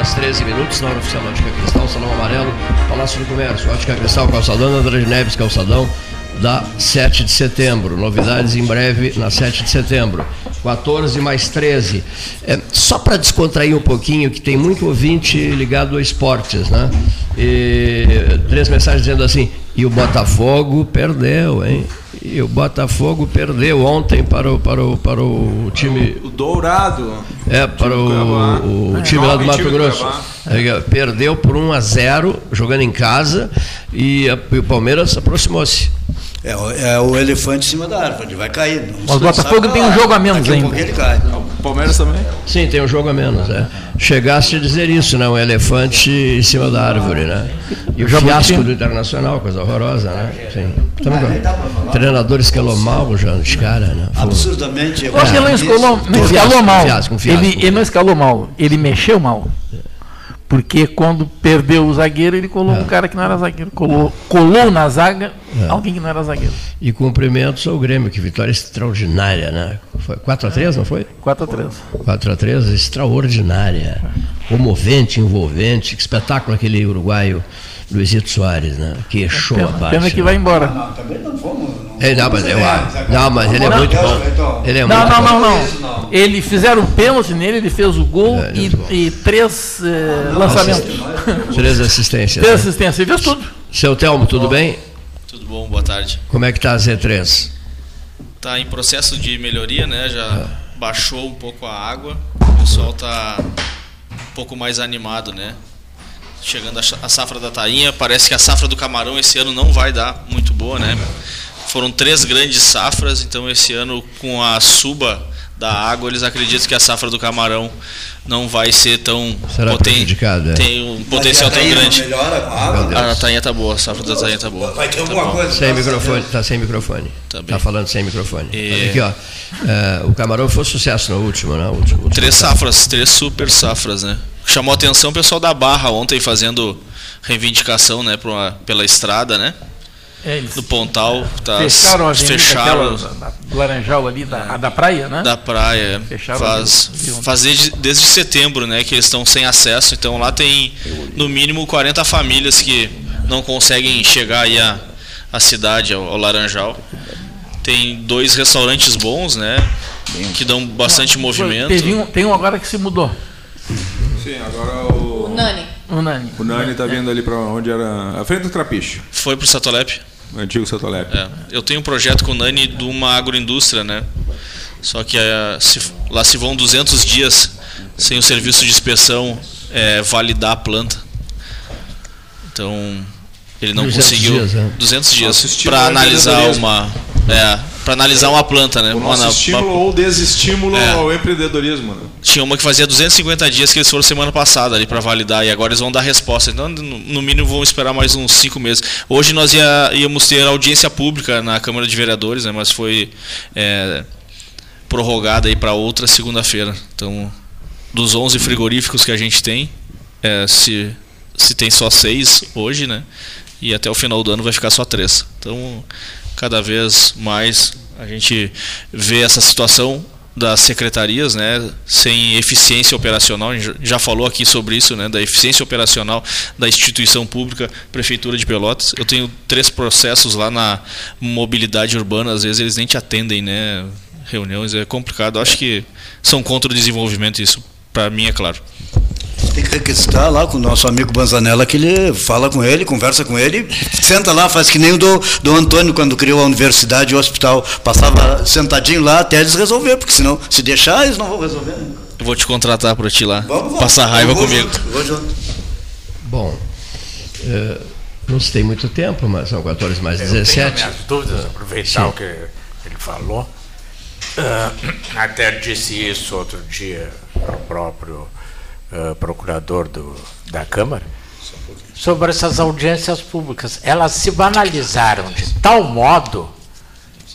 Horas 13 minutos, na hora oficial Ótica Cristal, Salão Amarelo, Palácio do Comércio, Ótica Cristal, Calçadão, André Neves, Calçadão, da 7 de setembro. Novidades em breve na 7 de setembro. 14 mais 13. É, só para descontrair um pouquinho, que tem muito ouvinte ligado a esportes, né? E, três mensagens dizendo assim, e o Botafogo perdeu, hein? E o Botafogo perdeu ontem para o, para o, para o time. O Dourado. É, para o, o é, time lá do Mato Grosso. É, perdeu por 1 a 0 jogando em casa e, a, e o Palmeiras aproximou-se. É, é, o elefante em cima da árvore, vai cair. Mas o Botafogo tem um jogo a menos ainda. Um ele cai. O Palmeiras também? Sim, tem um jogo a menos. É. Chegaste a dizer isso, né? Um elefante em cima da árvore, né? E o fiasco do Internacional, coisa horrorosa, né? Sim. O treinador escalou mal já os caras, né? Absurdamente. Eu acho que ele não escalou, não escalou mal. Ele, ele não escalou mal, ele mexeu mal. Porque quando perdeu o zagueiro, ele colou é. um cara que não era zagueiro. Colou, colou na zaga é. alguém que não era zagueiro. E cumprimentos ao Grêmio, que vitória extraordinária, né? Foi 4x3, não foi? 4x3. 4x3, extraordinária. Comovente, envolvente. Que espetáculo aquele uruguaio Luizito Soares, né? Que show pena, a parte. Pena que vai embora. Não, também não fomos Ele, não, mas eu, não, mas ele é muito bom. Ele é não, muito não, bom. não, não. Ele fizeram um pênalti nele, ele fez o gol é, e, e, três eh, lançamentos. Três assistências. Três né? assistências, ele fez tudo. Seu Telmo, tudo bem? Tudo bom, boa tarde. Como é que está a Z3? Está em processo de melhoria, né? Já ah. baixou um pouco a água, o pessoal está um pouco mais animado, né? Chegando a safra da tainha, parece que a safra do camarão esse ano não vai dar muito boa, né? Foram três grandes safras, então esse ano com a suba da água, eles acreditam que a safra do camarão não vai ser tão Será potente. É. Tem um potencial tão grande. Melhora com a água? A tainha tá boa, a safra da tainha tá boa. Vai ter alguma tá coisa? Sem microfone, tá sem microfone. Tá, tá falando sem microfone. E... Aqui, ó. É, o camarão foi sucesso no último, né? Último, último três safras, três super safras, né? Chamou a atenção o pessoal da Barra ontem fazendo reivindicação, né, uma, pela estrada, né? É, do Pontal, tá fecharam a fecharam aquela, Laranjal ali da, da praia, né? Da praia. Fecharam faz, faz desde, desde setembro, né, que eles estão sem acesso. Então lá tem no mínimo 40 famílias que não conseguem chegar aí à, à cidade, ao, ao Laranjal. Tem dois restaurantes bons, né? Que dão bastante movimento. Teve um, tem um agora que se mudou. Sim, agora o. O Nani. O Nani. O Nani está vindo ali para onde era. A frente do Trapiche. Foi para o Satolep. Antigo Satolep. É. Eu tenho um projeto com o Nani de uma agroindústria, né? Só que é, se, lá se vão 200 dias sem o serviço de inspeção é, validar a planta. Então, ele não 200 conseguiu. Dias, é. 200 dias para analisar uma. Para analisar uma planta, né? O nosso uma, estímulo uma, ou desestímulo é. ao empreendedorismo. Né? Tinha uma que fazia 250 dias que eles foram semana passada ali para validar e agora eles vão dar resposta. Então, no mínimo, vão esperar mais uns cinco meses. Hoje nós ia, íamos ter audiência pública na Câmara de Vereadores, né? Mas foi é, prorrogada aí para outra segunda-feira. Então, dos 11 frigoríficos que a gente tem, é, se se tem só seis hoje, né? E até o final do ano vai ficar só três. Então cada vez mais a gente vê essa situação das secretarias, né, sem eficiência operacional. A gente já falou aqui sobre isso, né, da eficiência operacional da instituição pública, prefeitura de Pelotas. Eu tenho três processos lá na mobilidade urbana, às vezes eles nem te atendem, né, reuniões é complicado. Acho que são contra o desenvolvimento isso, para mim é claro tem que requisitar lá com o nosso amigo Banzanella, que ele fala com ele, conversa com ele, senta lá, faz que nem o do, do Antônio quando criou a universidade e o hospital. Passava sentadinho lá até eles resolver, porque senão, se deixar, eles não vão resolver. Né? Eu vou te contratar para ti lá. Vamos, vamos. Passar raiva vou comigo. Junto, vou junto. Bom, é, não se tem muito tempo, mas são 14 mais 17. Eu tenho minhas dúvidas, aproveitar Sim. o que ele falou. Uh, até disse isso outro dia ao próprio uh, procurador do, da Câmara, sobre essas audiências públicas. Elas se banalizaram de tal modo,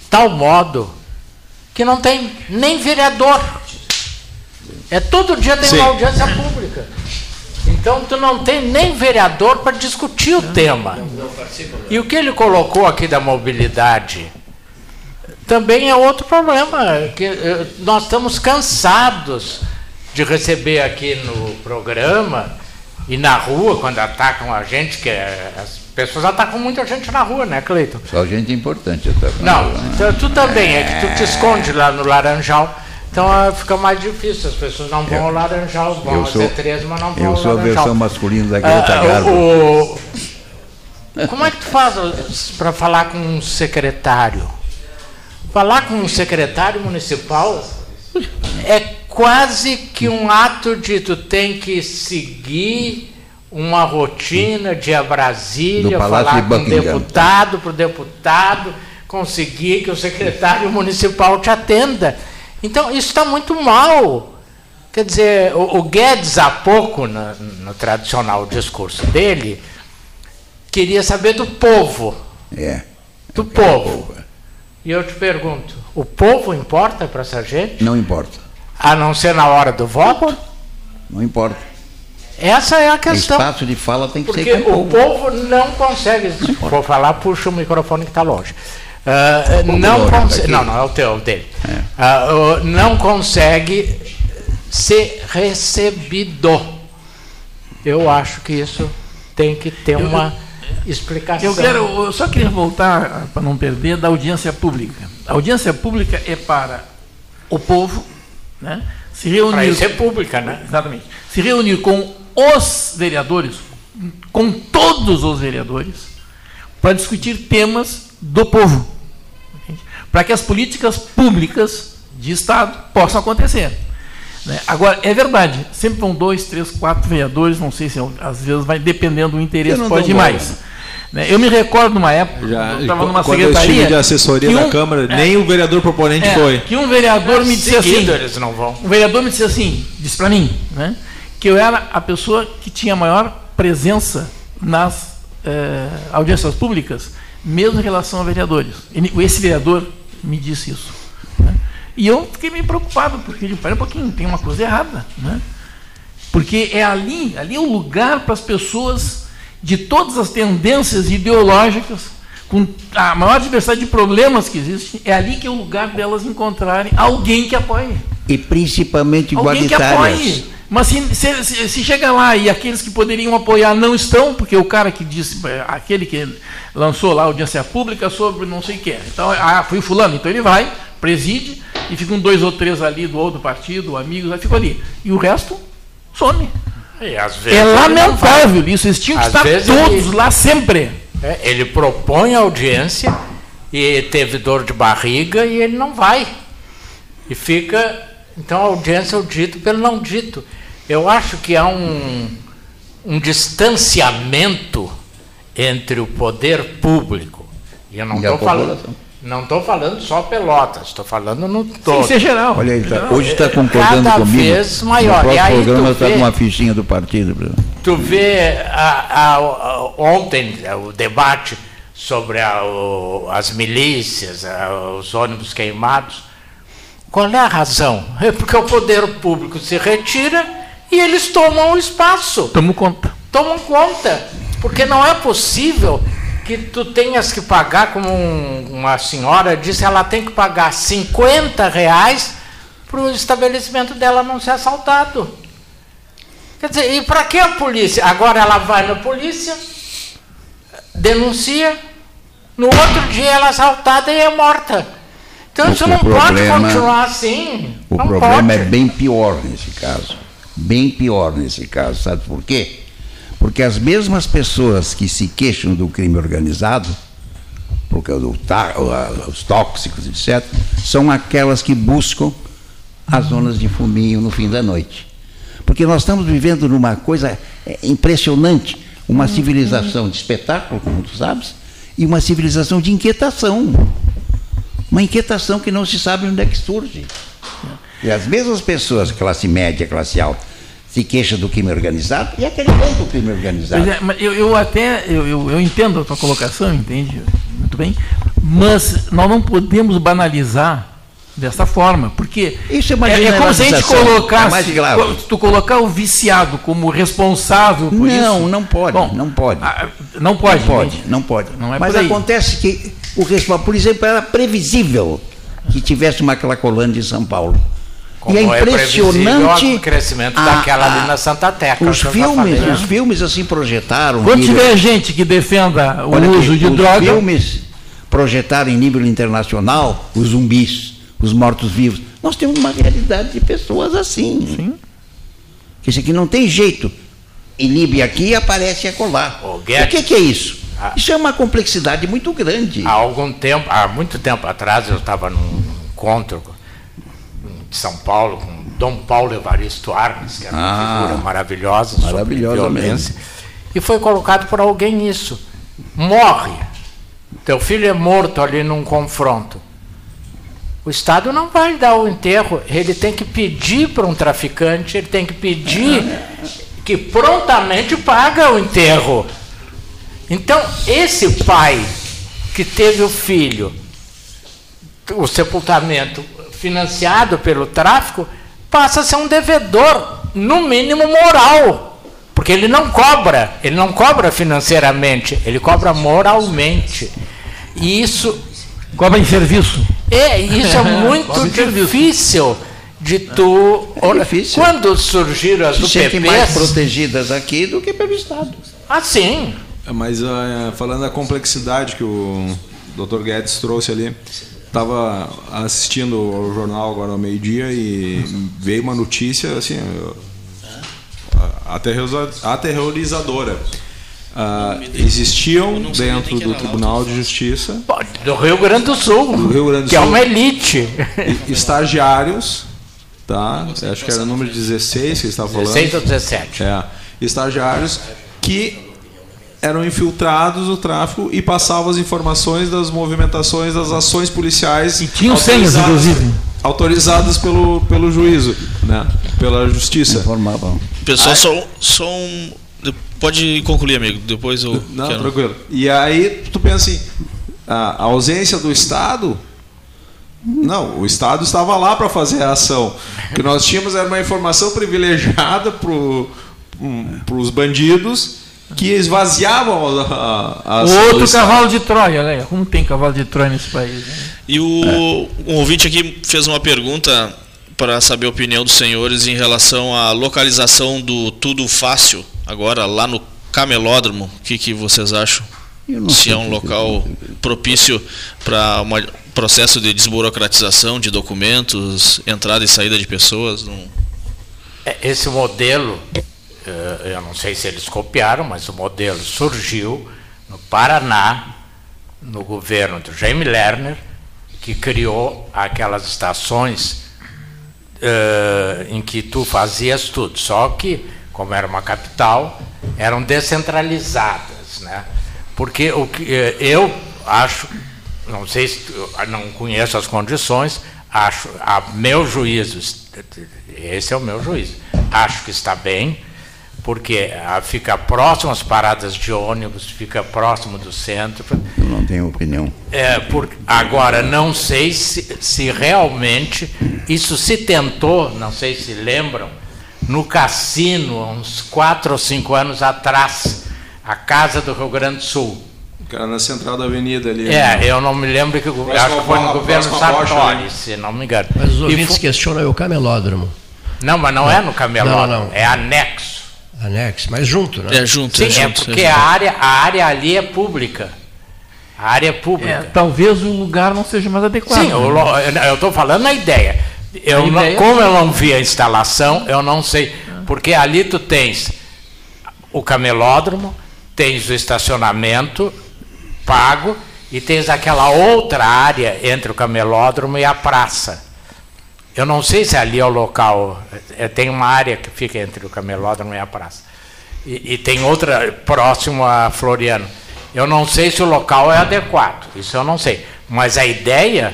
tal modo, que não tem nem vereador. É todo dia tem Sim. uma audiência pública. Então tu não tem nem vereador para discutir o tema. E o que ele colocou aqui da mobilidade também é outro problema, que eh, nós estamos cansados de receber aqui no programa e na rua, quando atacam a gente, que é, as pessoas atacam muita gente na rua, né, Cleiton? Só gente importante atacando. Não, rua, né? então, tu também, é... é que tu te esconde lá no Laranjal. Então ah, fica mais difícil, as pessoas não vão eu, ao Laranjal, vão ao C3, mas não vão Eu sou a versão masculina da Greta ah, Garbo. O, como é que tu faz para falar com um secretário? Falar com um secretário municipal é quase que um ato de tu tem que seguir uma rotina de ir a Brasília, falar de com o deputado para o deputado, conseguir que o secretário municipal te atenda. Então, isso está muito mal. Quer dizer, o, o Guedes, há pouco, no, no, tradicional discurso dele, queria saber do povo. É. Do povo. É. E eu te pergunto, o povo importa para essa gente? Não importa. A não ser na hora do voto? Não importa. Essa é a questão. O espaço de fala tem que Porque ser com o povo. não consegue. Se for falar, puxa o microfone que está longe. Uh, não, consegue, não, não, é o teu, é o dele. É. Uh, não consegue ser recebido. Eu acho que isso tem que ter uma explicação. Eu, quero, eu só queria voltar, para não perder, da audiência pública. A audiência pública é para o povo né, se reunir. Para é pública, né? Exatamente. Se reunir com os vereadores, com todos os vereadores, para discutir temas do povo. Para que as políticas públicas de Estado possam acontecer. Né? Agora, é verdade, sempre vão dois, três, quatro vereadores, não sei se às vezes vai dependendo do interesse, pode ir mais. Né? Eu me recordo numa época, Já, eu estava numa quando secretaria. Eu de assessoria um, da Câmara, é, nem o vereador proponente é, foi. Que um vereador me disse assim. Eles não vão. Um vereador me disse assim, disse para mim, né, que eu era a pessoa que tinha maior presença nas eh, audiências públicas, mesmo em relação a vereadores. Esse vereador me disse isso. E eu fiquei meio preocupado, porque eu um pouquinho, tem uma coisa errada. Né? Porque é ali, ali é o lugar para as pessoas de todas as tendências ideológicas, com a maior diversidade de problemas que existe, é ali que é o lugar delas encontrarem alguém que apoie. E principalmente igualitárias. Alguém que apoie. Mas se, se, se, chega lá e aqueles que poderiam apoiar não estão, porque o cara que disse, aquele que lançou lá a audiência pública sobre não sei o que, então, ah, foi fulano, então ele vai, preside, e ficam dois ou três ali do outro partido, amigos, aí ficam ali. E o resto some. É lamentável isso, eles tinham que estar todos ele, lá sempre. É, ele propõe audiência e teve dor de barriga e ele não vai. E fica. Então a audiência é o dito pelo não dito. Eu acho que há um, um distanciamento entre o poder público. E eu não estou falando. Não estou falando só Pelotas, estou falando no todo. Sim, isso é geral. Olha, ele tá, hoje está concordando cada comigo. Cada vez maior. No próximo programa está com uma fichinha do partido. Tu vê a, a, a, ontem o debate sobre o, as milícias, os ônibus queimados. Qual é a razão? É porque o poder público se retira e eles tomam o espaço. Tomam conta. Tomam conta. Porque não é possível que tu tenhas que pagar, como uma senhora disse, ela tem que pagar 50 reais para o estabelecimento dela não ser assaltado. Quer dizer, e para que a polícia? Agora ela vai na polícia, denuncia, no outro dia ela é assaltada e é morta. Então isso não problema, pode continuar assim. O problema pode. é bem pior nesse caso. Bem pior nesse caso, sabe por quê? Porque as mesmas pessoas que se queixam do crime organizado, porque os tóxicos, etc., são aquelas que buscam as zonas de fuminho no fim da noite. Porque nós estamos vivendo numa coisa é, impressionante, uma civilização de espetáculo, como tu sabes, e uma civilização de inquietação. Uma inquietação que não se sabe onde é que surge. E as mesmas pessoas, classe média, classe alta, se queixa do crime organizado e aquele bem do crime organizado. É, eu, eu, até eu, eu, eu, entendo a tua colocação, entende? Muito bem, mas nós não podemos banalizar dessa forma, porque isso é, uma é, é como se a gente colocasse, é tu colocar o viciado como responsável por não, isso. Não, não pode, Bom, não pode. Não pode, não pode, não pode. Não é mas acontece que o responsável, por exemplo, era previsível que tivesse uma Cracolândia em São Paulo como e é, é impressionante é o crescimento a, daquela ali na Santa Terra. Os filmes, falei, os né? filmes assim projetaram. Quando nível, tiver gente que defenda o uso aqui, de os droga. Os filmes projetaram em nível internacional os zumbis, os mortos-vivos. Nós temos uma realidade de pessoas assim. Sim. Que isso aqui não tem jeito. Inibe aqui e aparece acolá. O, o que, que é isso? Isso é uma complexidade muito grande. Há algum tempo, há muito tempo atrás, eu estava num encontro de São Paulo, com Dom Paulo Evaristo Arnes, que era uma ah, figura maravilhosa, maravilhosa sobre violência. E foi colocado por alguém isso. Morre. Teu filho é morto ali num confronto. O Estado não vai dar o enterro, ele tem que pedir para um traficante, ele tem que pedir que prontamente paga o enterro. Então, esse pai que teve o filho, o sepultamento financiado pelo tráfico, passa a ser um devedor, no mínimo moral. Porque ele não cobra, ele não cobra financeiramente, ele cobra moralmente. E isso. Cobra em serviço. É, isso é muito difícil de tu. É difícil. Quando surgiram as UPPs. mais protegidas aqui do que pelo Estado. Ah, sim. Mas uh, falando da complexidade que o Dr. Guedes trouxe ali, estava assistindo o jornal agora ao meio-dia e veio uma notícia assim aterrorizadora. Uh, existiam dentro do Tribunal de Justiça do Rio Grande do Sul, do Rio Grande do que Sul, é uma elite, estagiários, tá? Acho que era o número 16 que estava falando. 16 ou 17. É, estagiários que eram infiltrados no tráfico e passavam as informações das movimentações das ações policiais. E tinham senhas, inclusive. Autorizadas pelo, pelo juízo, né? pela justiça. Informavam. Pessoal, só, só um Pode concluir, amigo. Depois eu. Não, quero... tranquilo. E aí tu pensa assim, a, ausência do Estado. Não, o Estado estava lá para fazer a ação. O que nós tínhamos era uma informação privilegiada para um, os bandidos que esvaziavam a, as. O outro cavalo de Troia, né? Como tem cavalo de Troia nesse país? Né? E o é. um ouvinte aqui fez uma pergunta para saber a opinião dos senhores em relação à localização do Tudo Fácil agora lá no Camelódromo. O que, que vocês acham? Se é um local propício para um processo de desburocratização de documentos, entrada e saída de pessoas? Não... É, esse modelo, eu não sei se eles copiaram, mas o modelo surgiu no Paraná, no governo do Jaime Lerner, que criou aquelas estações uh, em que tu fazias tudo. Só que como era uma capital, eram descentralizadas, né? Porque o que eh, eu acho, não sei se não conheço as condições, acho a meu juízo, esse é o meu juízo. Acho que está bem, porque fica próximo às paradas de ônibus, fica próximo do centro. Eu não tenho opinião. É, por, agora, não sei se, se realmente isso se tentou, não sei se lembram, no cassino, uns quatro ou cinco anos atrás, a Casa do Rio Grande do Sul. Era na central da avenida ali. É, né? eu não me lembro que acho que foi no governo Sartori, né? se não me engano. Mas os ouvintes questionam é o camelódromo. Não, mas não, não. é no camelódromo, não, não, é anexo. Anexo, mas junto, né? É junto. Sim, é, é junto, porque é junto. A, área, a área ali é pública. A área é pública. É, talvez o lugar não seja mais adequado. Sim, né? eu estou falando a ideia. Eu não, como eu não vi a instalação, eu não sei. Porque ali tu tens o camelódromo, tens o estacionamento pago e tens aquela outra área entre o camelódromo e a praça. Eu não sei se ali é o local, é, tem uma área que fica entre o camelódromo e a praça. E, e tem outra próximo a Floriano. Eu não sei se o local é adequado, isso eu não sei. Mas a ideia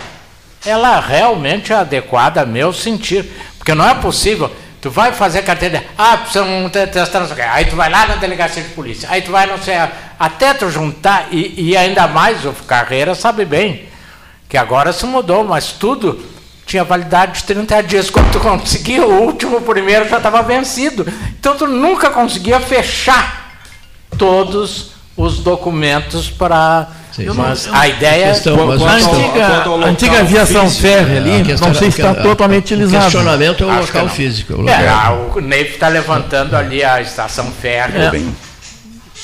ela realmente é adequada a meu sentir. Porque não é possível. Tu vai fazer carteira, ah, precisamos testar. Aí tu vai lá na delegacia de polícia, aí tu vai, não sei, até tu juntar, e, e ainda mais o Carreira sabe bem, que agora se mudou, mas tudo tinha validade de 30 dias. Quando tu conseguia, o último, o primeiro já estava vencido. Então tu nunca conseguia fechar todos os documentos para Sim, mas a ideia questão, mas a antiga, antiga aviação férrea ali, não sei se está totalmente utilizada. O questionamento é o local físico. O, é, o Neif está levantando ali a estação férrea. É.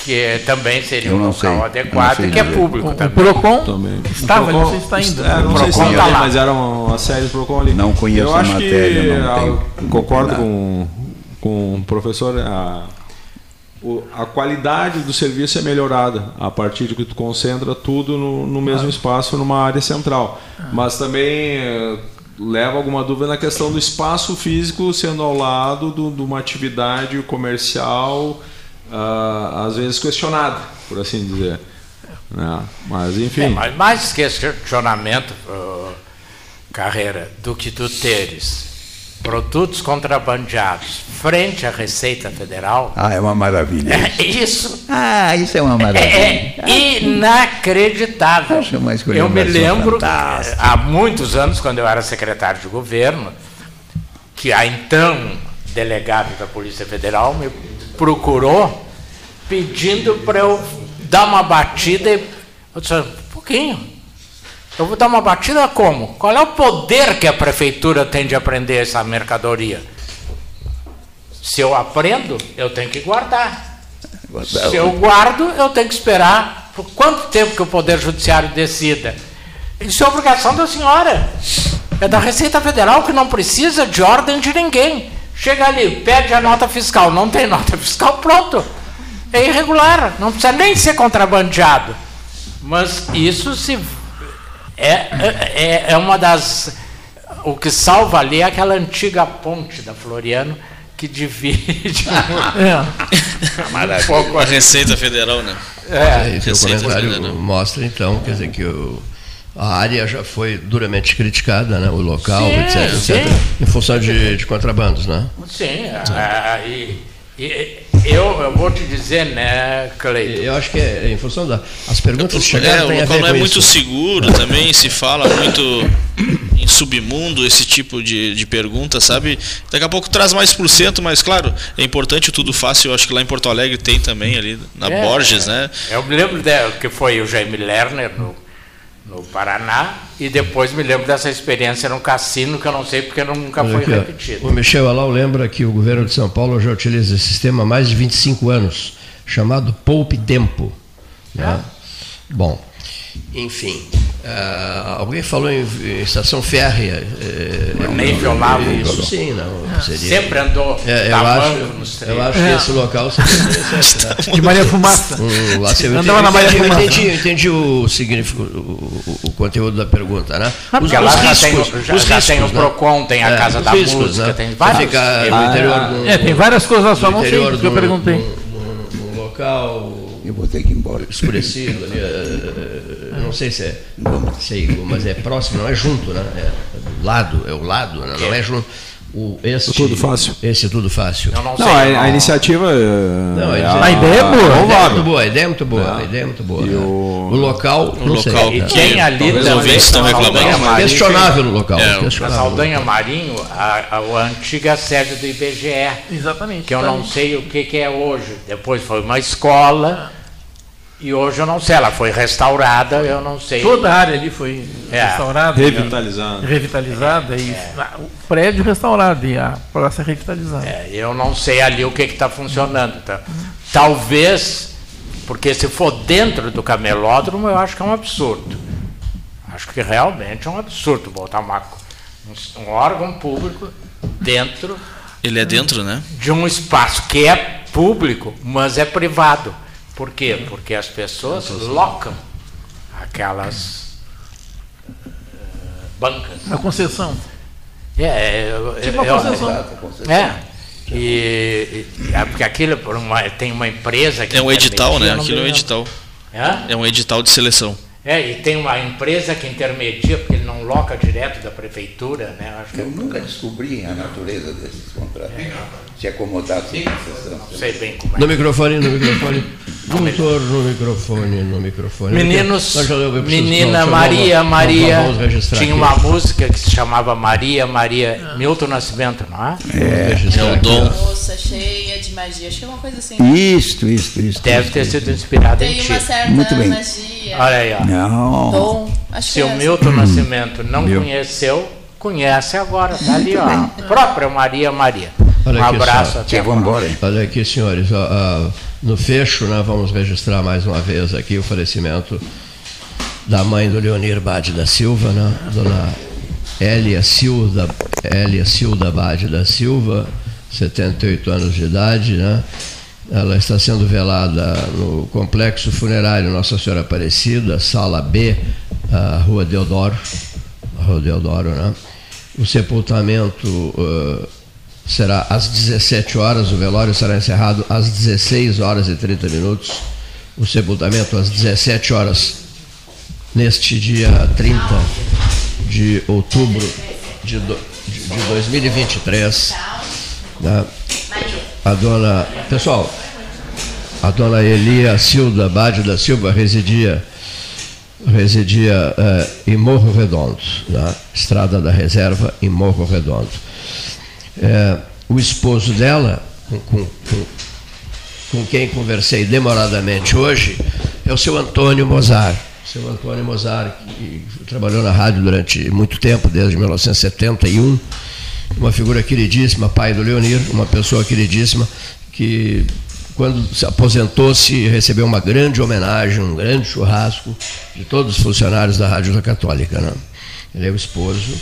Que também seria um local sei, adequado, que é público. O, também. o Procon também. estava, não sei se está indo. É, não sei se está lá. mas eram as séries Procon ali. Não conheço Eu a matéria, que, não tenho. Concordo com, com o professor. A, a qualidade do serviço é melhorada a partir de que tu concentra tudo no, no mesmo espaço, numa área central. Mas também eh, leva alguma dúvida na questão do espaço físico sendo ao lado de uma atividade comercial, uh, às vezes questionada, por assim dizer. É, mas enfim. É, mas mais questionamento, uh, carreira, do que tu teres produtos contrabandeados frente à Receita Federal. Ah, é uma maravilha. É isso. Ah, isso é uma maravilha. É, é inacreditável. Acho uma eu me lembro há muitos anos, quando eu era secretário de governo, que a então delegado da Polícia Federal me procurou pedindo para eu dar uma batida e eu disse, um pouquinho eu vou dar uma batida como? Qual é o poder que a prefeitura tem de aprender essa mercadoria? Se eu aprendo, eu tenho que guardar. Se eu guardo, eu tenho que esperar por quanto tempo que o Poder Judiciário decida. Isso é obrigação da senhora. É da Receita Federal que não precisa de ordem de ninguém. Chega ali, pede a nota fiscal, não tem nota fiscal, pronto. É irregular, não precisa nem ser contrabandeado. Mas isso se é, é, é uma das. O que salva ali é aquela antiga ponte da Floriano que divide é. um pouco a Receita Federal, né? É, é o comentário Federal. mostra então, quer dizer que o, a área já foi duramente criticada, né? o local, sim, etc, etc, em função de, de contrabandos, né? Sim, é, e, e, eu, eu vou te dizer, né, Cleiton? Eu acho que é em função das as perguntas que chegaram. É, o local não é isso. muito seguro também, se fala muito em submundo esse tipo de, de pergunta, sabe? Daqui a pouco traz mais por cento, mas claro, é importante o tudo fácil. Eu acho que lá em Porto Alegre tem também ali, na é, Borges, né? Eu me lembro de, que foi o Jaime Lerner no no Paraná e depois me lembro dessa experiência no cassino que eu não sei porque nunca foi aqui, repetido. O Michel Alau lembra que o governo de São Paulo já utiliza esse sistema há mais de 25 anos, chamado Poupe Tempo. Né? Bom, enfim, Uh, alguém falou em, em estação férrea. Uh, Nem violava isso. Sim, não. Ah, seria, Sempre andou. É, eu, acho, eu acho que esse local seria. Né? De Maria Fumaça. Um, lá você Andava na Maria Fumaça. Eu entendi, eu entendi o, significado, o, o, conteúdo da pergunta, né? Os, os lá riscos, já tem, já, os já riscos, tem o né? Procon, tem a é, Casa da riscos, Música, né? tem ah, interior do, é, tem várias coisas lá, só não sei o que eu perguntei. Num local eu vou ter que ir embora. Escurecido ali. É, não sei se é, sei, mas é próximo, não é junto, né? É lado, é o lado, né? não é junto. O, esse, tudo fácil. Esse tudo fácil. não, não a, a, iniciativa. Não, a, a, a, ideia é boa. A ideia é muito boa. A ideia é muito boa. A ideia é muito boa. Né? O... o... local. O local. E tem ali também. estão reclamando. Questionável no local. É, na Saldanha Marinho, a, a, antiga sede do IBGE. Exatamente. Que eu não sei o que, que é hoje. Depois foi uma escola. E hoje eu não sei, ela foi restaurada, eu não sei. Toda a área ali foi é. restaurada. Revitalizada. Né? Revitalizada, é. e o prédio restaurado e a praça revitalizada. É, eu não sei ali o que está funcionando. Tá? Talvez, porque se for dentro do camelódromo, eu acho que é um absurdo. Acho que realmente é um absurdo botar uma, um, um órgão público dentro. Ele é dentro, né? De um espaço que é público, mas é privado. Por quê? Porque as pessoas locam aquelas uh, bancas. Na concessão. É, é, tipo uma concessão. É. E, e, é porque aquilo uma, tem uma empresa que. É um edital, né? Aquilo é um edital. É? é um edital de seleção. É, e tem uma empresa que intermedia, porque ele não loca direto da prefeitura, né? Acho Eu que... nunca descobri a natureza desses contratos. É. Se acomodar sem concessão. Não sei bem como é. No microfone, no microfone. Doutor, no microfone, no microfone. Meninos, menina Maria, Maria, tinha uma música que se chamava Maria, Maria, Milton Nascimento, não é? É, é o dom. Moça cheia de magia, acho que é uma coisa assim. Isso, isso, isso. Deve ter sido inspirado em ti. Tem uma certa Muito bem. magia. Olha aí, ó. Não. Dom, acho Se o é Milton Nascimento não conheceu, conhece agora, tá ali, ó. A própria Maria Maria. Olha um aqui, abraço até vamos embora. Olha aqui, senhores, no fecho, né, vamos registrar mais uma vez aqui o falecimento da mãe do Leonir Bade da Silva, né, dona Elia Silva, Elia Silva Bade da Silva, 78 anos de idade, né? Ela está sendo velada no complexo funerário Nossa Senhora Aparecida, sala B, Rua Deodoro, Rua Deodoro, né? O sepultamento uh, será às 17 horas, o velório será encerrado às 16 horas e 30 minutos, o sepultamento às 17 horas, neste dia 30 de outubro de, do, de, de 2023. Né? A dona. Pessoal, a dona Elia Silva Bade da Silva residia residia eh, em Morro Redondo, na Estrada da Reserva, em Morro Redondo. É, o esposo dela, com, com, com, quem conversei demoradamente hoje, é o seu Antônio Mozart. Seu Antônio Mozart, que trabalhou na rádio durante muito tempo, desde 1971, uma figura queridíssima, pai do Leonir, uma pessoa queridíssima, que quando se aposentou-se, recebeu uma grande homenagem, um grande churrasco de todos os funcionários da Rádio da Católica. Né? Ele é o esposo,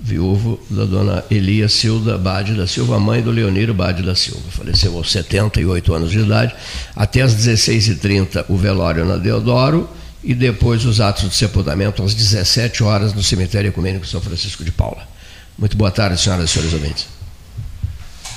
viúvo da dona Elia Silva Bade da Silva, mãe do Leoniro Bade da Silva. Faleceu aos 78 anos de idade. Até às 16h30 o velório na Deodoro e depois os atos de sepultamento às 17 horas no cemitério ecumênico São Francisco de Paula. Muito boa tarde, senhoras e senhores ouvintes.